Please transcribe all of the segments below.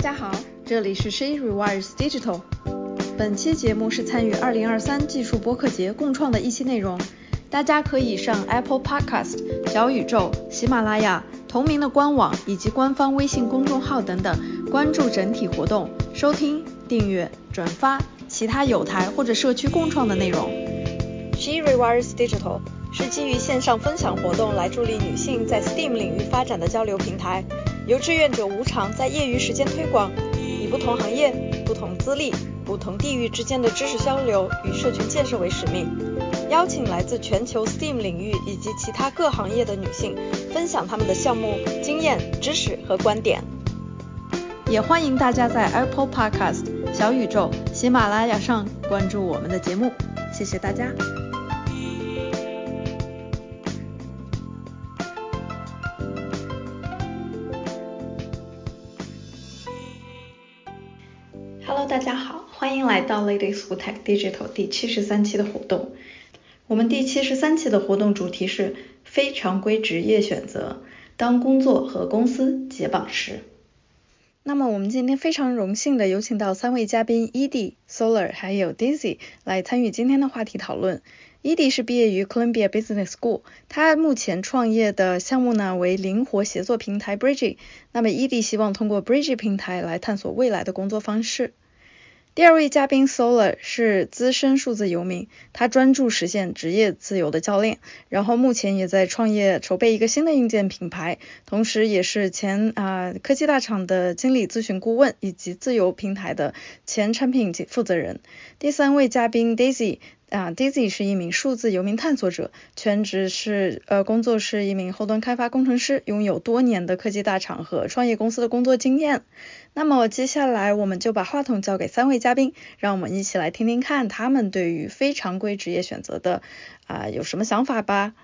大家好，这里是 She Rewires Digital。本期节目是参与2023技术播客节共创的一期内容。大家可以上 Apple Podcast、小宇宙、喜马拉雅同名的官网以及官方微信公众号等等，关注整体活动，收听、订阅、转发其他有台或者社区共创的内容。She Rewires Digital 是基于线上分享活动来助力女性在 STEAM 领域发展的交流平台，由志愿者无偿在业余时间推广，以不同行业、不同资历、不同地域之间的知识交流与社群建设为使命，邀请来自全球 STEAM 领域以及其他各行业的女性分享她们的项目经验、知识和观点。也欢迎大家在 Apple Podcast、小宇宙、喜马拉雅上关注我们的节目，谢谢大家。大家好，欢迎来到 Ladies Who Tech Digital 第七十三期的活动。我们第七十三期的活动主题是非常规职业选择，当工作和公司解绑时。那么我们今天非常荣幸的有请到三位嘉宾 e d、Solar 还有 Daisy 来参与今天的话题讨论。e d 是毕业于 Columbia Business School，他目前创业的项目呢为灵活协作平台 Bridge。那么 e d 希望通过 Bridge 平台来探索未来的工作方式。第二位嘉宾 Solar 是资深数字游民，他专注实现职业自由的教练，然后目前也在创业筹备一个新的硬件品牌，同时也是前啊科技大厂的经理咨询顾问以及自由平台的前产品负责人。第三位嘉宾 Daisy。啊，Dizzy 是一名数字游民探索者，全职是呃工作是一名后端开发工程师，拥有多年的科技大厂和创业公司的工作经验。那么接下来我们就把话筒交给三位嘉宾，让我们一起来听听看他们对于非常规职业选择的啊有什么想法吧。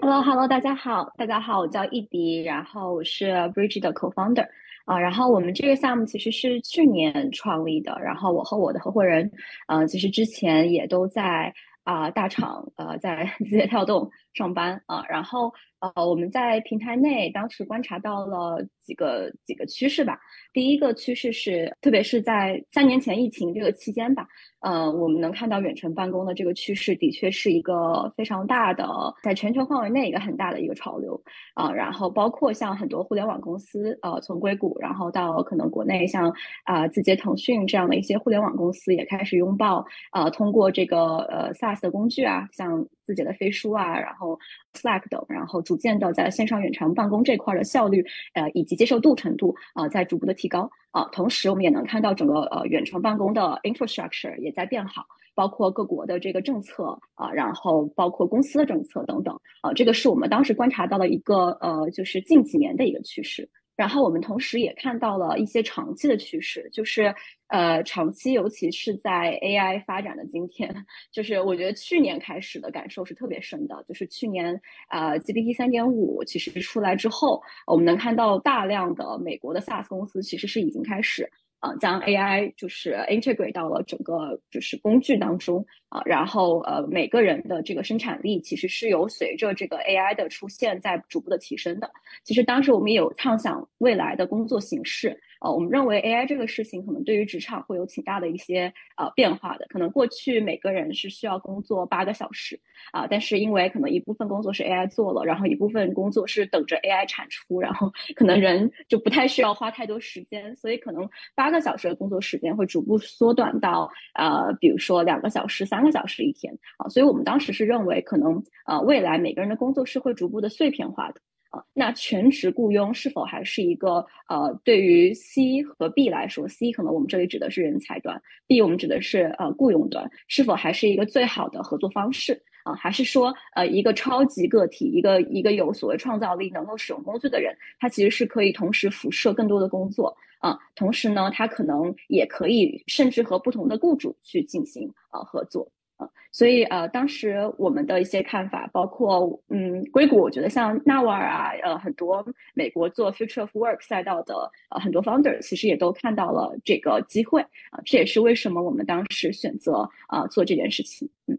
Hello，Hello，大家好，大家好，我叫易迪，然后我是 Bridge 的 Co-founder。啊，然后我们这个项目其实是去年创立的，然后我和我的合伙人，呃，其实之前也都在啊大厂，呃，在 字节跳动上班啊，然后呃，我们在平台内当时观察到了几个几个趋势吧。第一个趋势是，特别是在三年前疫情这个期间吧。呃，我们能看到远程办公的这个趋势，的确是一个非常大的，在全球范围内一个很大的一个潮流啊。然后包括像很多互联网公司，呃，从硅谷，然后到可能国内像啊字节、腾讯这样的一些互联网公司，也开始拥抱呃，通过这个呃 SaaS 的工具啊，像字节的飞书啊，然后 Slack 等，然后逐渐的在线上远程办公这块的效率，呃，以及接受度程度啊，在逐步的提高。啊，同时我们也能看到整个呃远程办公的 infrastructure 也在变好，包括各国的这个政策啊，然后包括公司的政策等等啊，这个是我们当时观察到的一个呃，就是近几年的一个趋势。然后我们同时也看到了一些长期的趋势，就是呃长期，尤其是在 AI 发展的今天，就是我觉得去年开始的感受是特别深的，就是去年呃 GPT 三点五其实出来之后，我们能看到大量的美国的 SaaS 公司其实是已经开始。啊，将 AI 就是 integrate 到了整个就是工具当中啊，然后呃每个人的这个生产力其实是由随着这个 AI 的出现在逐步的提升的。其实当时我们也有畅想未来的工作形式。呃，我们认为 AI 这个事情可能对于职场会有挺大的一些呃变化的。可能过去每个人是需要工作八个小时啊，但是因为可能一部分工作是 AI 做了，然后一部分工作是等着 AI 产出，然后可能人就不太需要花太多时间，所以可能八个小时的工作时间会逐步缩短到呃，比如说两个小时、三个小时一天啊。所以我们当时是认为，可能呃未来每个人的工作是会逐步的碎片化的。啊，那全职雇佣是否还是一个呃，对于 C 和 B 来说，C 可能我们这里指的是人才端，B 我们指的是呃雇佣端，是否还是一个最好的合作方式啊？还是说呃一个超级个体，一个一个有所谓创造力、能够使用工具的人，他其实是可以同时辐射更多的工作啊？同时呢，他可能也可以甚至和不同的雇主去进行啊合作。啊，所以呃，当时我们的一些看法，包括嗯，硅谷，我觉得像纳瓦尔啊，呃，很多美国做 Future of Work 赛道的呃很多 founder，其实也都看到了这个机会啊，这也是为什么我们当时选择啊做这件事情。嗯，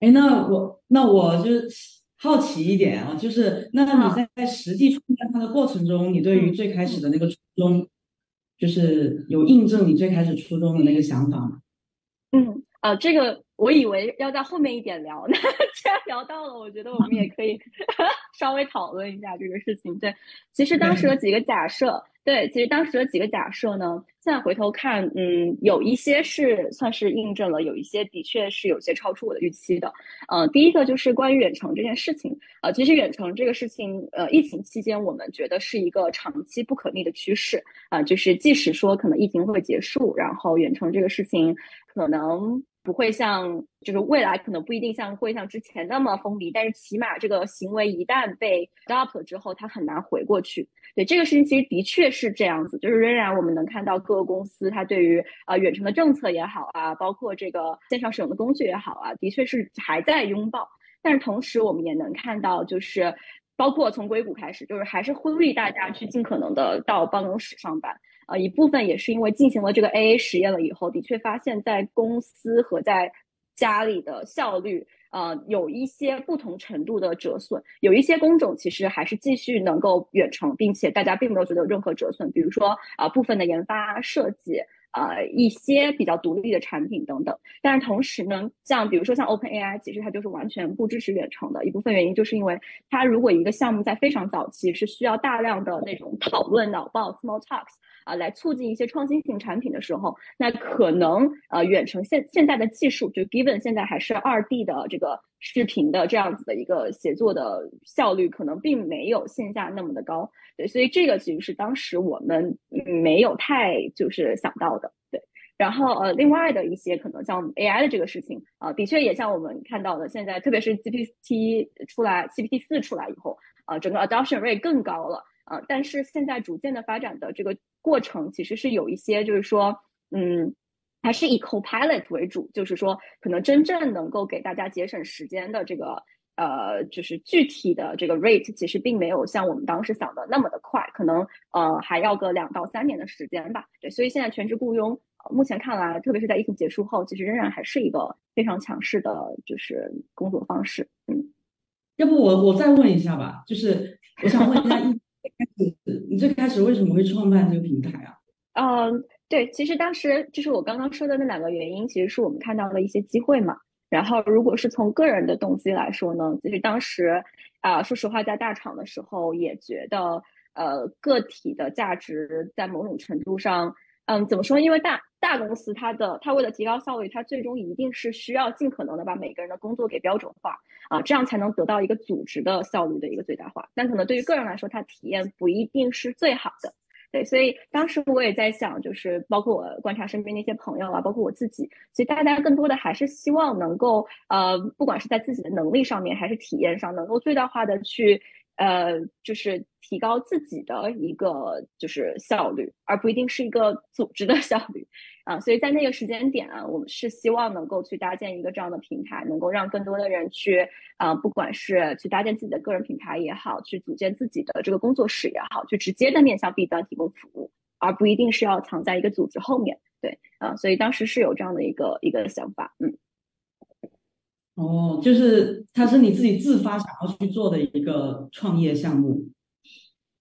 哎，那我那我就好奇一点啊，就是那你在实际创建它的过程中，你对于最开始的那个初衷就是有印证你最开始初衷的那个想法吗？嗯，啊，这个我以为要在后面一点聊，那既然聊到了，我觉得我们也可以 稍微讨论一下这个事情。对，其实当时的几个假设。对，其实当时的几个假设呢，现在回头看，嗯，有一些是算是印证了，有一些的确是有些超出我的预期的。呃，第一个就是关于远程这件事情，呃，其实远程这个事情，呃，疫情期间我们觉得是一个长期不可逆的趋势啊，就是即使说可能疫情会结束，然后远程这个事情可能。不会像，就是未来可能不一定像会像之前那么封闭，但是起码这个行为一旦被 adopt 了之后，它很难回过去。对这个事情，其实的确是这样子，就是仍然我们能看到各个公司它对于啊远程的政策也好啊，包括这个线上使用的工具也好啊，的确是还在拥抱。但是同时，我们也能看到，就是包括从硅谷开始，就是还是呼吁大家去尽可能的到办公室上班。呃，一部分也是因为进行了这个 AA 实验了以后，的确发现，在公司和在家里的效率，呃，有一些不同程度的折损。有一些工种其实还是继续能够远程，并且大家并没有觉得有任何折损。比如说啊，部分的研发设计，呃，一些比较独立的产品等等。但是同时呢，像比如说像 OpenAI，其实它就是完全不支持远程的。一部分原因就是因为它如果一个项目在非常早期是需要大量的那种讨论、脑报、small talks。啊，来促进一些创新型产品的时候，那可能呃，远程现现在的技术，就 given 现在还是二 D 的这个视频的这样子的一个协作的效率，可能并没有线下那么的高。对，所以这个其实是当时我们没有太就是想到的。对，然后呃，另外的一些可能像 AI 的这个事情啊，的确也像我们看到的，现在特别是 GPT 出来，GPT 四出来以后啊，整个 adoption rate 更高了。啊，但是现在逐渐的发展的这个过程，其实是有一些，就是说，嗯，还是以 Copilot 为主，就是说，可能真正能够给大家节省时间的这个，呃，就是具体的这个 rate，其实并没有像我们当时想的那么的快，可能呃还要个两到三年的时间吧。对，所以现在全职雇佣，目前看来，特别是在疫情结束后，其实仍然还是一个非常强势的，就是工作方式。嗯，要不我我再问一下吧，就是我想问一下。你最开始为什么会创办这个平台啊？嗯，对，其实当时就是我刚刚说的那两个原因，其实是我们看到了一些机会嘛。然后，如果是从个人的动机来说呢，就是当时啊，说实话，在大厂的时候也觉得，呃，个体的价值在某种程度上。嗯，怎么说？因为大大公司，它的它为了提高效率，它最终一定是需要尽可能的把每个人的工作给标准化啊，这样才能得到一个组织的效率的一个最大化。但可能对于个人来说，它体验不一定是最好的。对，所以当时我也在想，就是包括我观察身边那些朋友啊，包括我自己，其实大家更多的还是希望能够呃，不管是在自己的能力上面，还是体验上，能够最大化的去。呃，就是提高自己的一个就是效率，而不一定是一个组织的 效率啊。所以在那个时间点啊，我们是希望能够去搭建一个这样的平台，能够让更多的人去啊，不管是去搭建自己的个人品牌也好，去组建自己的这个工作室也好，去直接的面向 B 端提供服务，而不一定是要藏在一个组织后面。对啊，所以当时是有这样的一个一个想法，嗯。哦，就是它是你自己自发想要去做的一个创业项目，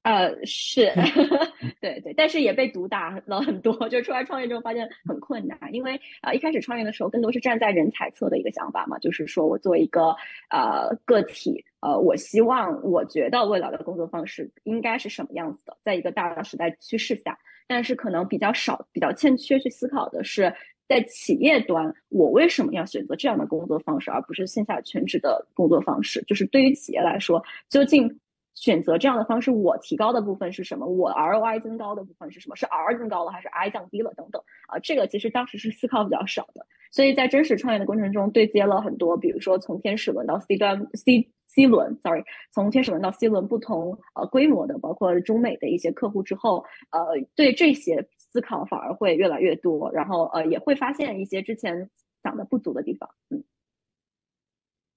呃，是 对对，但是也被毒打了很多，就出来创业之后发现很困难，因为啊一开始创业的时候更多是站在人才侧的一个想法嘛，就是说我作为一个呃个体，呃，我希望我觉得未来的工作方式应该是什么样子的，在一个大的时代趋势下，但是可能比较少、比较欠缺去思考的是。在企业端，我为什么要选择这样的工作方式，而不是线下全职的工作方式？就是对于企业来说，究竟选择这样的方式，我提高的部分是什么？我 ROI 增高的部分是什么？是 R 增高了还是 I 降低了？等等啊，这个其实当时是思考比较少的。所以在真实创业的过程中，对接了很多，比如说从天使轮到 C 端 C C 轮，sorry，从天使轮到 C 轮不同呃规模的，包括中美的一些客户之后，呃，对这些。思考反而会越来越多，然后呃也会发现一些之前想的不足的地方。嗯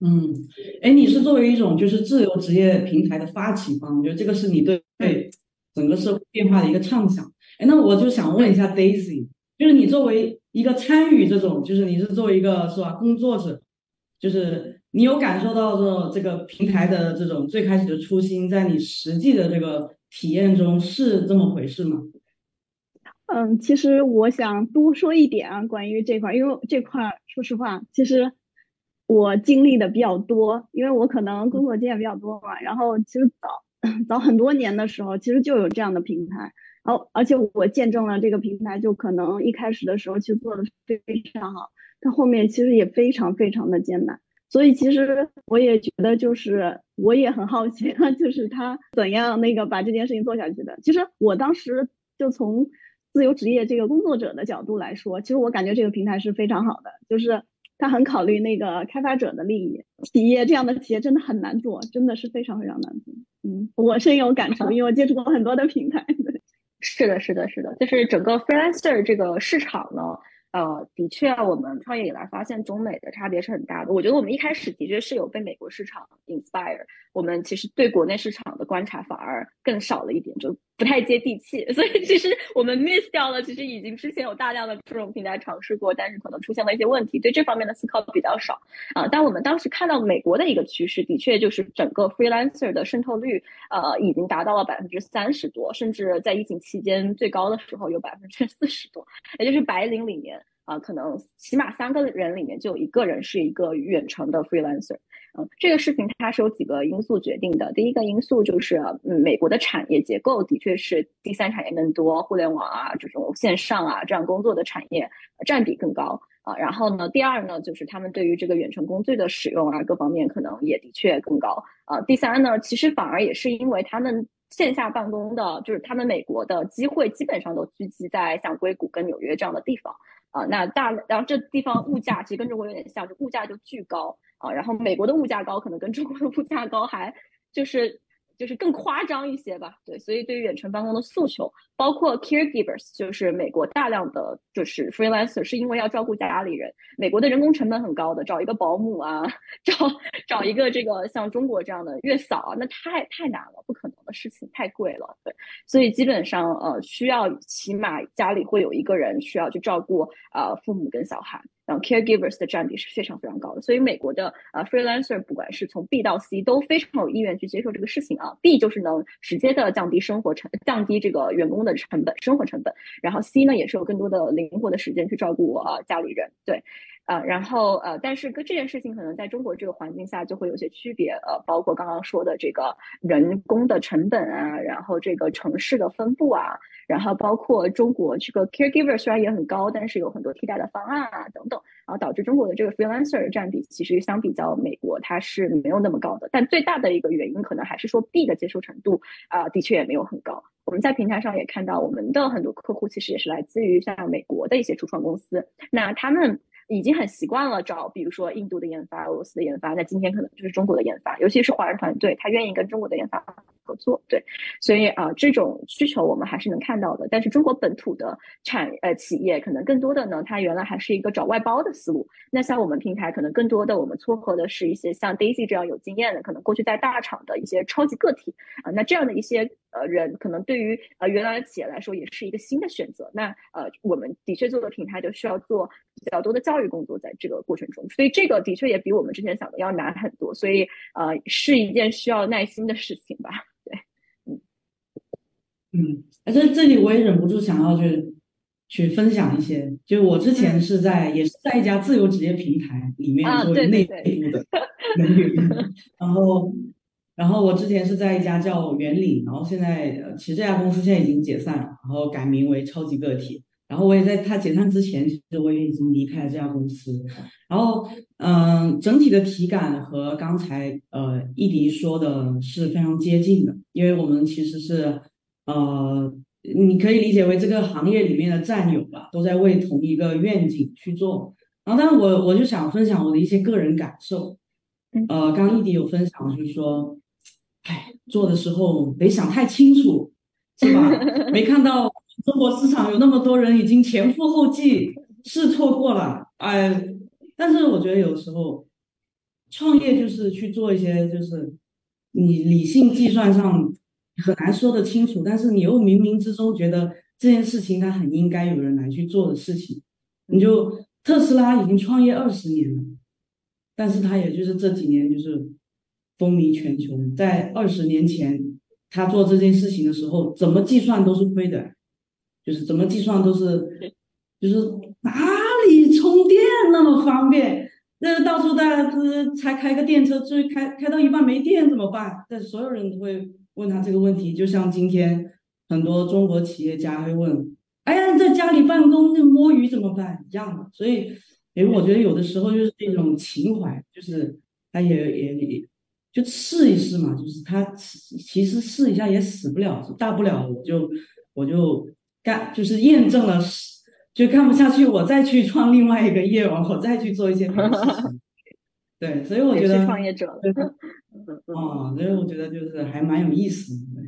嗯，哎，你是作为一种就是自由职业平台的发起方，我觉得这个是你对对整个社会变化的一个畅想。哎，那我就想问一下 Daisy，就是你作为一个参与这种，就是你是作为一个是吧工作者，就是你有感受到这种这个平台的这种最开始的初心，在你实际的这个体验中是这么回事吗？嗯，其实我想多说一点啊，关于这块，因为这块说实话，其实我经历的比较多，因为我可能工作经验比较多嘛。然后其实早早很多年的时候，其实就有这样的平台，然后而且我见证了这个平台，就可能一开始的时候去做的非常好，但后面其实也非常非常的艰难。所以其实我也觉得，就是我也很好奇，就是他怎样那个把这件事情做下去的。其实我当时就从自由职业这个工作者的角度来说，其实我感觉这个平台是非常好的，就是他很考虑那个开发者的利益。企业这样的企业真的很难做，真的是非常非常难做。嗯，我深有感触，因为我接触过很多的平台。是的，是的，是的，就是整个 freelancer 这个市场呢。呃，的确，我们创业以来发现中美的差别是很大的。我觉得我们一开始的确是有被美国市场 inspire，我们其实对国内市场的观察反而更少了一点，就不太接地气。所以其实我们 miss 掉了，其实已经之前有大量的这种平台尝试过，但是可能出现了一些问题，对这方面的思考比较少啊。但我们当时看到美国的一个趋势，的确就是整个 freelancer 的渗透率，呃，已经达到了百分之三十多，甚至在疫情期间最高的时候有百分之四十多，也就是白领里面。啊，可能起码三个人里面就有一个人是一个远程的 freelancer。嗯，这个事情它是有几个因素决定的。第一个因素就是，嗯，美国的产业结构的确是第三产业更多，互联网啊这种线上啊这样工作的产业占比更高啊。然后呢，第二呢，就是他们对于这个远程工具的使用啊，各方面可能也的确更高啊。第三呢，其实反而也是因为他们线下办公的，就是他们美国的机会基本上都聚集在像硅谷跟纽约这样的地方。啊，那大，然后这地方物价其实跟中国有点像，就物价就巨高啊。然后美国的物价高，可能跟中国的物价高还就是就是更夸张一些吧。对，所以对于远程办公的诉求，包括 caregivers，就是美国大量的就是 freelancer，是因为要照顾家里人。美国的人工成本很高的，找一个保姆啊，找找一个这个像中国这样的月嫂啊，那太太难了，不可能的事情，太贵了。对，所以基本上呃需要起码家里会有一个人需要去照顾。啊，父母跟小孩，然后 caregivers 的占比是非常非常高的，所以美国的呃 freelancer 不管是从 B 到 C 都非常有意愿去接受这个事情啊。B 就是能直接的降低生活成，降低这个员工的成本，生活成本。然后 C 呢也是有更多的灵活的时间去照顾啊家里人，对。呃，然后呃，但是跟这件事情可能在中国这个环境下就会有些区别，呃，包括刚刚说的这个人工的成本啊，然后这个城市的分布啊，然后包括中国这个 caregiver 虽然也很高，但是有很多替代的方案啊等等，然后导致中国的这个 freelancer 占比其实相比较美国它是没有那么高的，但最大的一个原因可能还是说 B 的接受程度啊，的确也没有很高。我们在平台上也看到，我们的很多客户其实也是来自于像美国的一些初创公司，那他们。已经很习惯了找，比如说印度的研发、俄罗斯的研发，那今天可能就是中国的研发，尤其是华人团队，他愿意跟中国的研发合作。对，所以啊，这种需求我们还是能看到的。但是中国本土的产呃企业，可能更多的呢，它原来还是一个找外包的思路。那像我们平台，可能更多的我们撮合的是一些像 Daisy 这样有经验的，可能过去在大厂的一些超级个体啊，那这样的一些呃人，可能对于呃原来的企业来说，也是一个新的选择。那呃，我们的确做的平台就需要做比较多的教育。工作在这个过程中，所以这个的确也比我们之前想的要难很多，所以呃是一件需要耐心的事情吧。对，嗯嗯，而且这里我也忍不住想要去去分享一些，就是我之前是在也是在一家自由职业平台里面做内部的 人员，然后然后我之前是在一家叫圆领，然后现在其实这家公司现在已经解散了，然后改名为超级个体。然后我也在它解散之前，其实我也已经离开了这家公司。然后，嗯，整体的体感和刚才呃易迪说的是非常接近的，因为我们其实是呃，你可以理解为这个行业里面的战友吧，都在为同一个愿景去做。然后，但是我我就想分享我的一些个人感受。呃，刚易迪有分享，就是说，哎，做的时候没想太清楚，是吧？没看到。中国市场有那么多人已经前赴后继试错过了，哎，但是我觉得有时候创业就是去做一些就是你理性计算上很难说得清楚，但是你又冥冥之中觉得这件事情它很应该有人来去做的事情。你就特斯拉已经创业二十年了，但是他也就是这几年就是风靡全球。在二十年前他做这件事情的时候，怎么计算都是亏的。就是怎么计算都是，就是哪里充电那么方便？那到处大家是才开个电车，最开开到一半没电怎么办？但所有人都会问他这个问题，就像今天很多中国企业家会问：“哎呀，在家里办公那摸鱼怎么办？”一样的。所以，因为我觉得有的时候就是这种情怀，就是他也也也就试一试嘛，就是他其实试一下也死不了，大不了我就我就干，就是验证了。就看不下去，我再去创另外一个业务，我再去做一些别的事情。对，所以我觉得创业者了。哦，所以我觉得就是还蛮有意思的。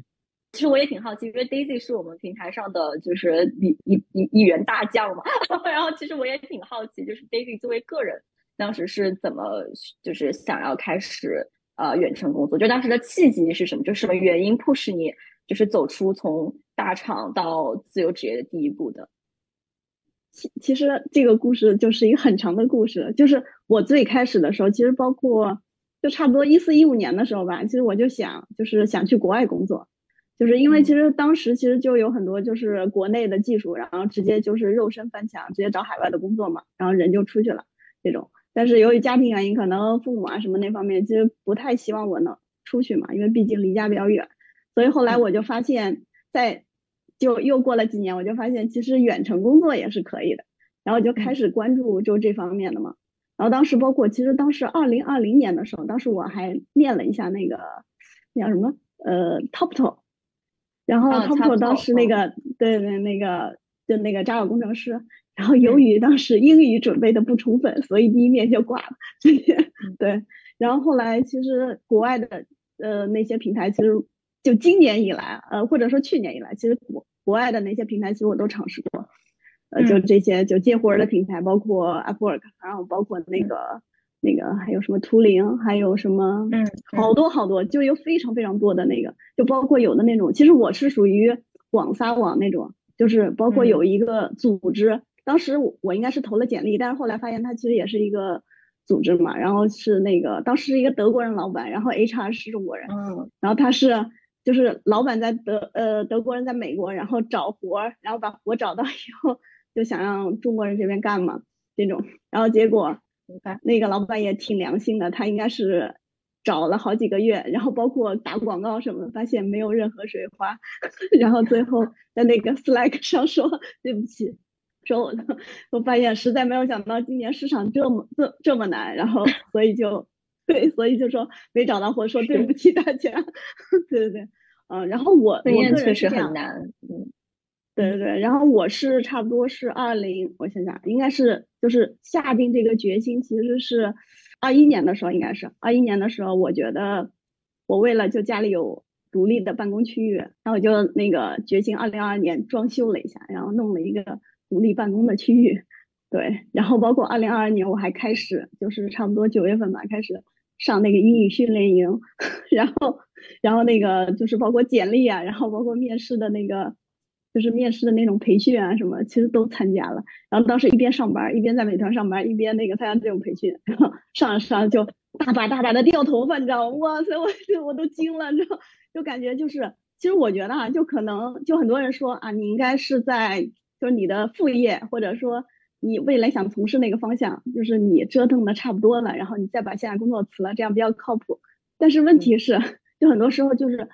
其实我也挺好奇，因为 Daisy 是我们平台上的就是一一一一员大将嘛。然后其实我也挺好奇，就是 Daisy 作为个人，当时是怎么就是想要开始呃远程工作？就当时的契机是什么？就什么原因迫使你就是走出从大厂到自由职业的第一步的？其其实这个故事就是一个很长的故事，就是我最开始的时候，其实包括就差不多一四一五年的时候吧，其实我就想就是想去国外工作，就是因为其实当时其实就有很多就是国内的技术，然后直接就是肉身翻墙，直接找海外的工作嘛，然后人就出去了这种。但是由于家庭原因，可能父母啊什么那方面其实不太希望我能出去嘛，因为毕竟离家比较远，所以后来我就发现，在就又过了几年，我就发现其实远程工作也是可以的，然后就开始关注就这方面的嘛。然后当时包括其实当时二零二零年的时候，当时我还练了一下那个叫什么呃 TopTo，然后 TopTo 当时那个对对那个就那个 Java 工程师，然后由于当时英语准备的不充分，所以第一面就挂了。对，然后后来其实国外的呃那些平台其实。就今年以来，呃，或者说去年以来，其实国国外的那些平台，其实我都尝试过，呃，就这些就接活儿的平台，包括 Upwork，然后包括那个那个还有什么图灵，还有什么，嗯，好多好多，就有非常非常多的那个，就包括有的那种，其实我是属于广撒网那种，就是包括有一个组织，当时我我应该是投了简历，但是后来发现他其实也是一个组织嘛，然后是那个当时是一个德国人老板，然后 HR 是中国人，嗯，然后他是。就是老板在德呃德国人在美国，然后找活儿，然后把活找到以后，就想让中国人这边干嘛这种，然后结果那个老板也挺良心的，他应该是找了好几个月，然后包括打广告什么的，发现没有任何水花，然后最后在那个 Slack 上说对不起，说我 我发现实在没有想到今年市场这么这这么难，然后 所以就。对，所以就说没找到货，说对不起大家。对对对，嗯，然后我我个人确实很难，嗯，对对对，然后我是差不多是二零，我想想，应该是就是下定这个决心，其实是二一年的时候，应该是二一年的时候，我觉得我为了就家里有独立的办公区域，然后我就那个决心二零二二年装修了一下，然后弄了一个独立办公的区域，对，然后包括二零二二年我还开始就是差不多九月份吧开始。上那个英语训练营，然后，然后那个就是包括简历啊，然后包括面试的那个，就是面试的那种培训啊什么，其实都参加了。然后当时一边上班，一边在美团上班，一边那个参加这种培训，然后上着上就大把大把的掉头发，你知道吗？哇塞，我我都惊了，你知道，就感觉就是，其实我觉得啊，就可能就很多人说啊，你应该是在就是你的副业或者说。你未来想从事那个方向，就是你折腾的差不多了，然后你再把现在工作辞了，这样比较靠谱。但是问题是，就很多时候就是，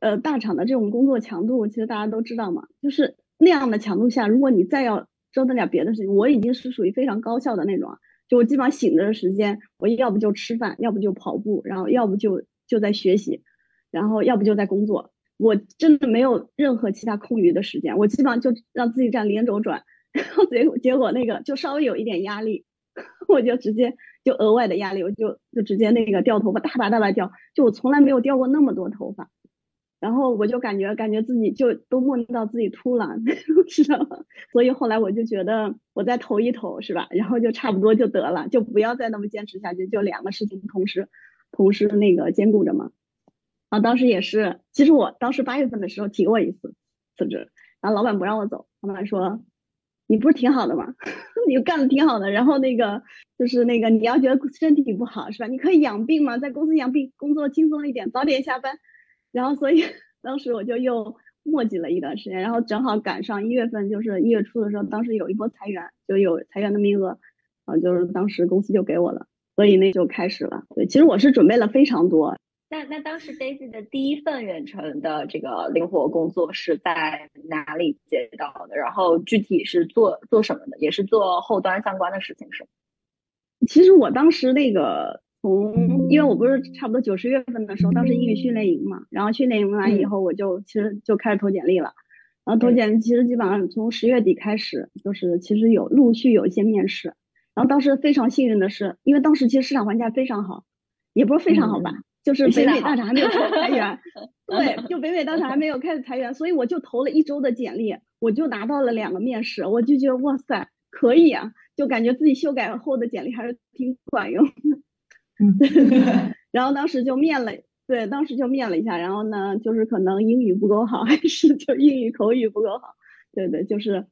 呃，大厂的这种工作强度，其实大家都知道嘛，就是那样的强度下，如果你再要折腾点别的事情，我已经是属于非常高效的那种，就我基本上醒着的时间，我要不就吃饭，要不就跑步，然后要不就就在学习，然后要不就在工作，我真的没有任何其他空余的时间，我基本上就让自己这样连轴转。然后结果结果那个就稍微有一点压力，我就直接就额外的压力，我就就直接那个掉头发，大把大把掉，就我从来没有掉过那么多头发，然后我就感觉感觉自己就都梦到自己秃了，知道吗？所以后来我就觉得我再投一投是吧？然后就差不多就得了，就不要再那么坚持下去，就两个事情同时同时那个兼顾着嘛。啊，当时也是，其实我当时八月份的时候提过一次辞职，然后老板不让我走，老板说。你不是挺好的吗？你干的挺好的，然后那个就是那个你要觉得身体不好是吧？你可以养病嘛，在公司养病，工作轻松一点，早点下班。然后所以当时我就又墨迹了一段时间，然后正好赶上一月份，就是一月初的时候，当时有一波裁员，就有裁员的名额，啊，就是当时公司就给我了，所以那就开始了。对，其实我是准备了非常多。那那当时 Daisy 的第一份远程的这个灵活工作是在哪里接到的？然后具体是做做什么的？也是做后端相关的事情是吗？其实我当时那个从，因为我不是差不多九十月份的时候，当时英语训练营嘛，然后训练营完以后，我就其实就开始投简历了。然后投简历，其实基本上从十月底开始，就是其实有陆续有一些面试。然后当时非常幸运的是，因为当时其实市场环境非常好，也不是非常好吧。就是北美大厂还没有开始 裁员，对，就北美大厂还没有开始裁员，所以我就投了一周的简历，我就拿到了两个面试，我就觉得哇塞，可以啊，就感觉自己修改后的简历还是挺管用。嗯，然后当时就面了，对，当时就面了一下，然后呢，就是可能英语不够好，还是就英语口语不够好，对对，就是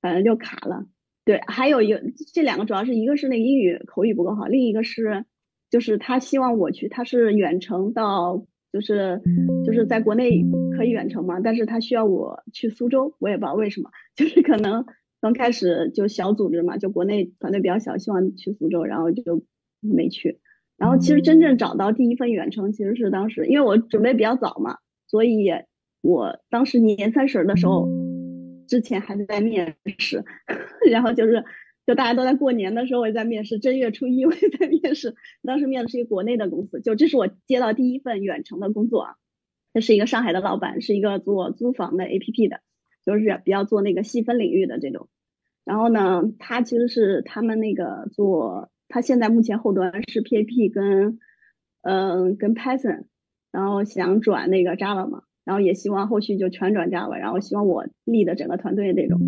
反正就卡了。对，还有一个这两个主要是一个是那个英语口语不够好，另一个是。就是他希望我去，他是远程到，就是就是在国内可以远程嘛，但是他需要我去苏州，我也不知道为什么，就是可能刚开始就小组织嘛，就国内团队比较小，希望去苏州，然后就没去。然后其实真正找到第一份远程，其实是当时因为我准备比较早嘛，所以我当时年三十的时候，之前还在面试，然后就是。就大家都在过年的时候，我也在面试；正月初一我也在面试。当时面的是一个国内的公司，就这是我接到第一份远程的工作啊。这是一个上海的老板，是一个做租房的 APP 的，就是比较做那个细分领域的这种。然后呢，他其实是他们那个做，他现在目前后端是 PAP 跟嗯跟 Python，然后想转那个 Java 嘛。然后也希望后续就全转 Java，然后希望我立的整个团队这种。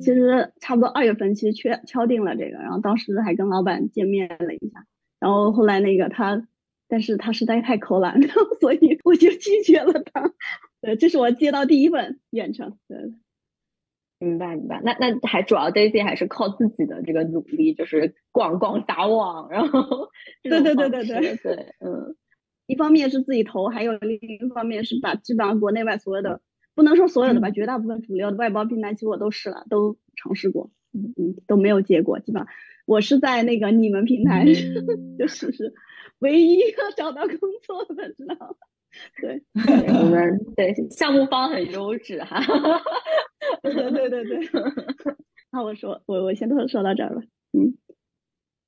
其实差不多二月份其实确敲定了这个，然后当时还跟老板见面了一下，然后后来那个他，但是他实在太抠了，所以我就拒绝了他。对，这是我接到第一份远程。对，明白明白。那那还主要 Daisy 还是靠自己的这个努力，就是逛逛撒网，然后对对对对对对，嗯。一方面是自己投，还有另一方面是把基本上国内外所有的，不能说所有的吧，绝大部分主流的外包平台，其实我都试了，都尝试过，嗯嗯，都没有结果。基本上我是在那个你们平台，就是是唯一一个找到工作的，知道吗？对，我们对 项目方很优质哈，对对对对。那我说，我我先说说到这儿吧，嗯。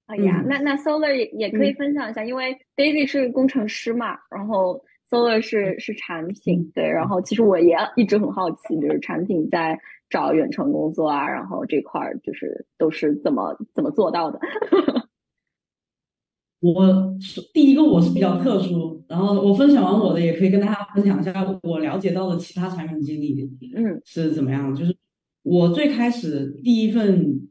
哎呀，那那 Solar 也也可以分享一下，因为 Daisy 是工程师嘛，然后 Solar 是是产品，对，然后其实我也一直很好奇，就是产品在找远程工作啊，然后这块儿就是都是怎么怎么做到的。我第一个我是比较特殊，然后我分享完我的，也可以跟大家分享一下我了解到的其他产品经理，嗯，是怎么样？就是我最开始第一份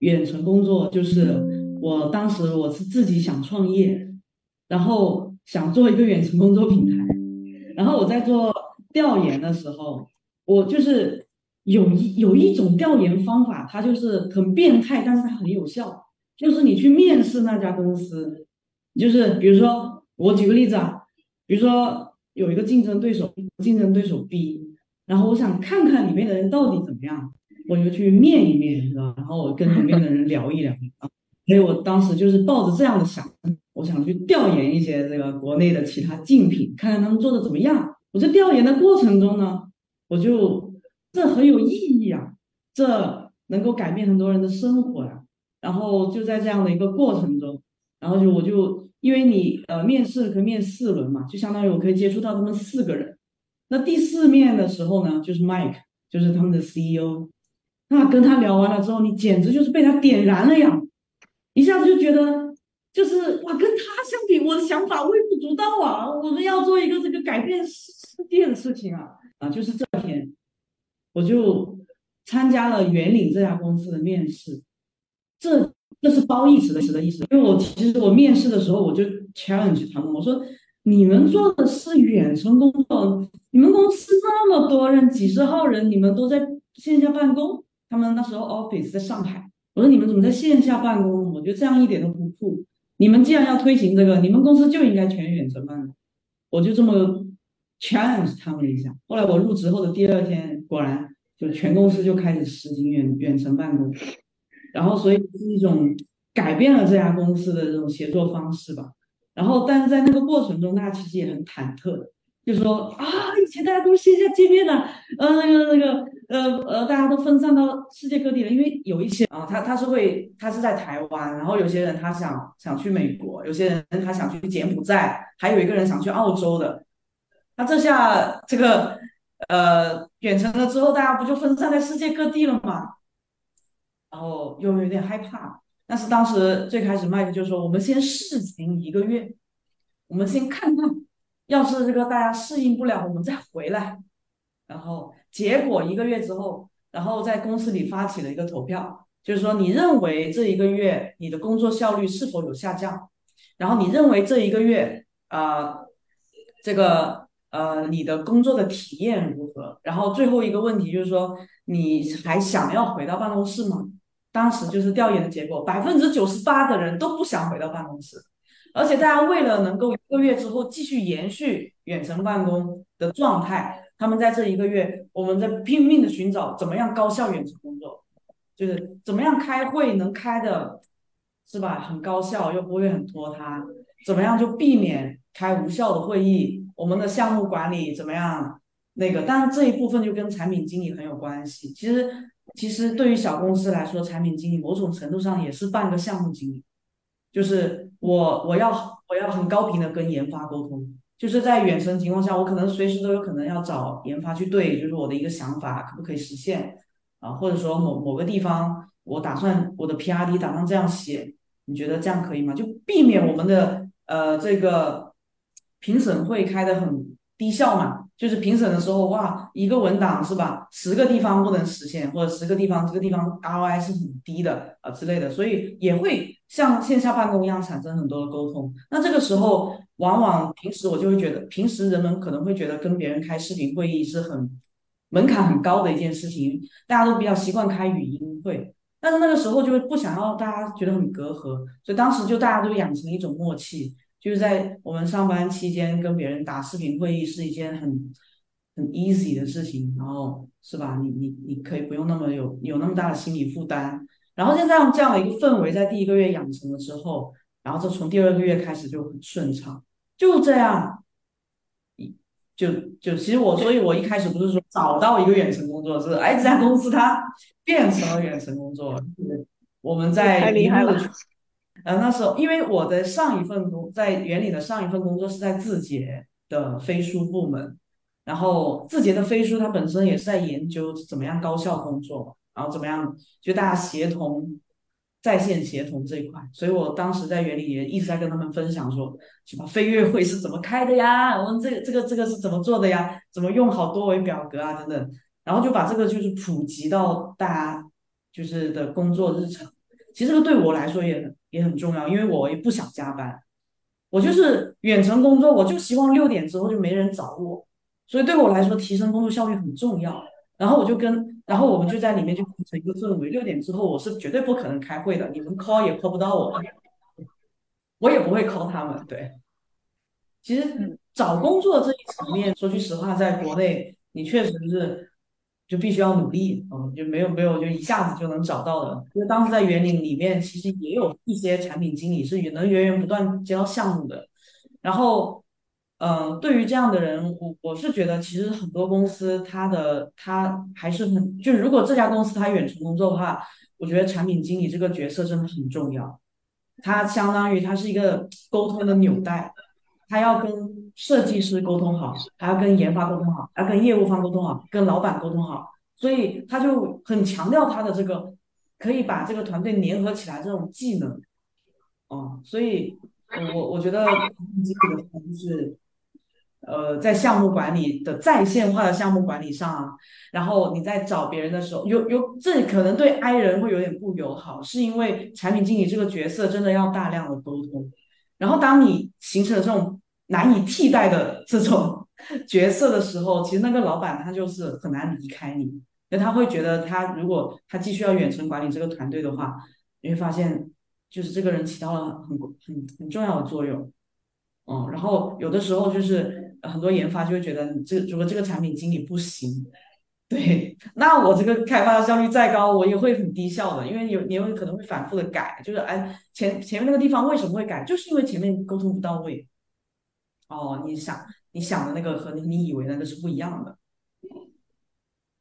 远程工作就是。我当时我是自己想创业，然后想做一个远程工作平台，然后我在做调研的时候，我就是有一有一种调研方法，它就是很变态，但是它很有效，就是你去面试那家公司，就是比如说我举个例子啊，比如说有一个竞争对手，竞争对手 B，然后我想看看里面的人到底怎么样，我就去面一面，是吧？然后我跟里面的人聊一聊啊。所以我当时就是抱着这样的想，我想去调研一些这个国内的其他竞品，看看他们做的怎么样。我在调研的过程中呢，我就这很有意义啊，这能够改变很多人的生活呀。然后就在这样的一个过程中，然后就我就因为你呃面试可以面四轮嘛，就相当于我可以接触到他们四个人。那第四面的时候呢，就是 Mike，就是他们的 CEO。那跟他聊完了之后，你简直就是被他点燃了呀。一下子就觉得，就是哇，跟他相比，我的想法微不足道啊！我们要做一个这个改变世界的事情啊啊！就是这天，我就参加了圆领这家公司的面试。这这是褒义词的词的意思，因为我其实我面试的时候，我就 challenge 他们，我说你们做的是远程工作，你们公司那么多人，几十号人，你们都在线下办公？他们那时候 office 在上海。我说你们怎么在线下办公？我觉得这样一点都不酷。你们既然要推行这个，你们公司就应该全远程办。我就这么 challenge 他们一下。后来我入职后的第二天，果然就全公司就开始实行远远程办公，然后所以是一种改变了这家公司的这种协作方式吧。然后，但是在那个过程中，大家其实也很忐忑，就说啊，以前大家都线下见面的，呃，那个那个，呃呃，大家都分散到世界各地了。因为有一些啊，他他是会，他是在台湾，然后有些人他想想去美国，有些人他想去柬埔寨，还有一个人想去澳洲的。那这下这个呃远程了之后，大家不就分散在世界各地了吗？然后又有点害怕。但是当时最开始麦克就说：“我们先试行一个月，我们先看看，要是这个大家适应不了，我们再回来。”然后结果一个月之后，然后在公司里发起了一个投票，就是说你认为这一个月你的工作效率是否有下降？然后你认为这一个月啊，这个呃你的工作的体验如何？然后最后一个问题就是说，你还想要回到办公室吗？当时就是调研的结果，百分之九十八的人都不想回到办公室，而且大家为了能够一个月之后继续延续远程办公的状态，他们在这一个月，我们在拼命的寻找怎么样高效远程工作，就是怎么样开会能开的，是吧？很高效又不会很拖沓，怎么样就避免开无效的会议，我们的项目管理怎么样？那个，但是这一部分就跟产品经理很有关系，其实。其实对于小公司来说，产品经理某种程度上也是半个项目经理，就是我我要我要很高频的跟研发沟通，就是在远程情况下，我可能随时都有可能要找研发去对，就是我的一个想法可不可以实现啊，或者说某某个地方我打算我的 P R D 打算这样写，你觉得这样可以吗？就避免我们的呃这个评审会开的很低效嘛。就是评审的时候，哇，一个文档是吧？十个地方不能实现，或者十个地方这个地方 ROI 是很低的啊之类的，所以也会像线下办公一样产生很多的沟通。那这个时候，往往平时我就会觉得，平时人们可能会觉得跟别人开视频会议是很门槛很高的一件事情，大家都比较习惯开语音会。但是那个时候就会不想要大家觉得很隔阂，所以当时就大家都养成一种默契。就是在我们上班期间跟别人打视频会议是一件很很 easy 的事情，然后是吧？你你你可以不用那么有有那么大的心理负担，然后就这样这样的一个氛围在第一个月养成了之后，然后就从第二个月开始就很顺畅，就这样，就就其实我所以我一开始不是说找到一个远程工作，是哎这家公司它变成了远程工作，我们在太厉害了。呃，那时候因为我的上一份工在原理的上一份工作是在字节的飞书部门，然后字节的飞书它本身也是在研究怎么样高效工作，然后怎么样就大家协同在线协同这一块，所以我当时在园里也一直在跟他们分享说，什么飞跃会是怎么开的呀，我们这个这个这个是怎么做的呀，怎么用好多维表格啊？等等，然后就把这个就是普及到大家就是的工作日程。其实这个对我来说也也很重要，因为我也不想加班，我就是远程工作，我就希望六点之后就没人找我，所以对我来说提升工作效率很重要。然后我就跟，然后我们就在里面就形成一个氛围，六点之后我是绝对不可能开会的，你们 call 也 call 不到我，我也不会 call 他们。对，其实找工作这一层面，说句实话，在国内你确实是。就必须要努力，嗯，就没有没有就一下子就能找到的。因为当时在园林里面，其实也有一些产品经理是也能源源不断接到项目的。然后，嗯，对于这样的人，我我是觉得，其实很多公司它的它还是很，就如果这家公司它远程工作的话，我觉得产品经理这个角色真的很重要。它相当于它是一个沟通的纽带。他要跟设计师沟通好，还要跟研发沟通好，要跟业务方沟通好，跟老板沟通好，所以他就很强调他的这个可以把这个团队联合起来这种技能。哦，所以我我觉得经理的就是，呃，在项目管理的在线化的项目管理上啊，然后你在找别人的时候，有有这可能对 I 人会有点不友好，是因为产品经理这个角色真的要大量的沟通，然后当你形成了这种。难以替代的这种 角色的时候，其实那个老板他就是很难离开你，因为他会觉得他如果他继续要远程管理这个团队的话，你会发现就是这个人起到了很很很重要的作用，嗯，然后有的时候就是很多研发就会觉得，你这如果这个产品经理不行，对，那我这个开发的效率再高，我也会很低效的，因为有你有可能会反复的改，就是哎前前面那个地方为什么会改，就是因为前面沟通不到位。哦，你想你想的那个和你以为那个是不一样的，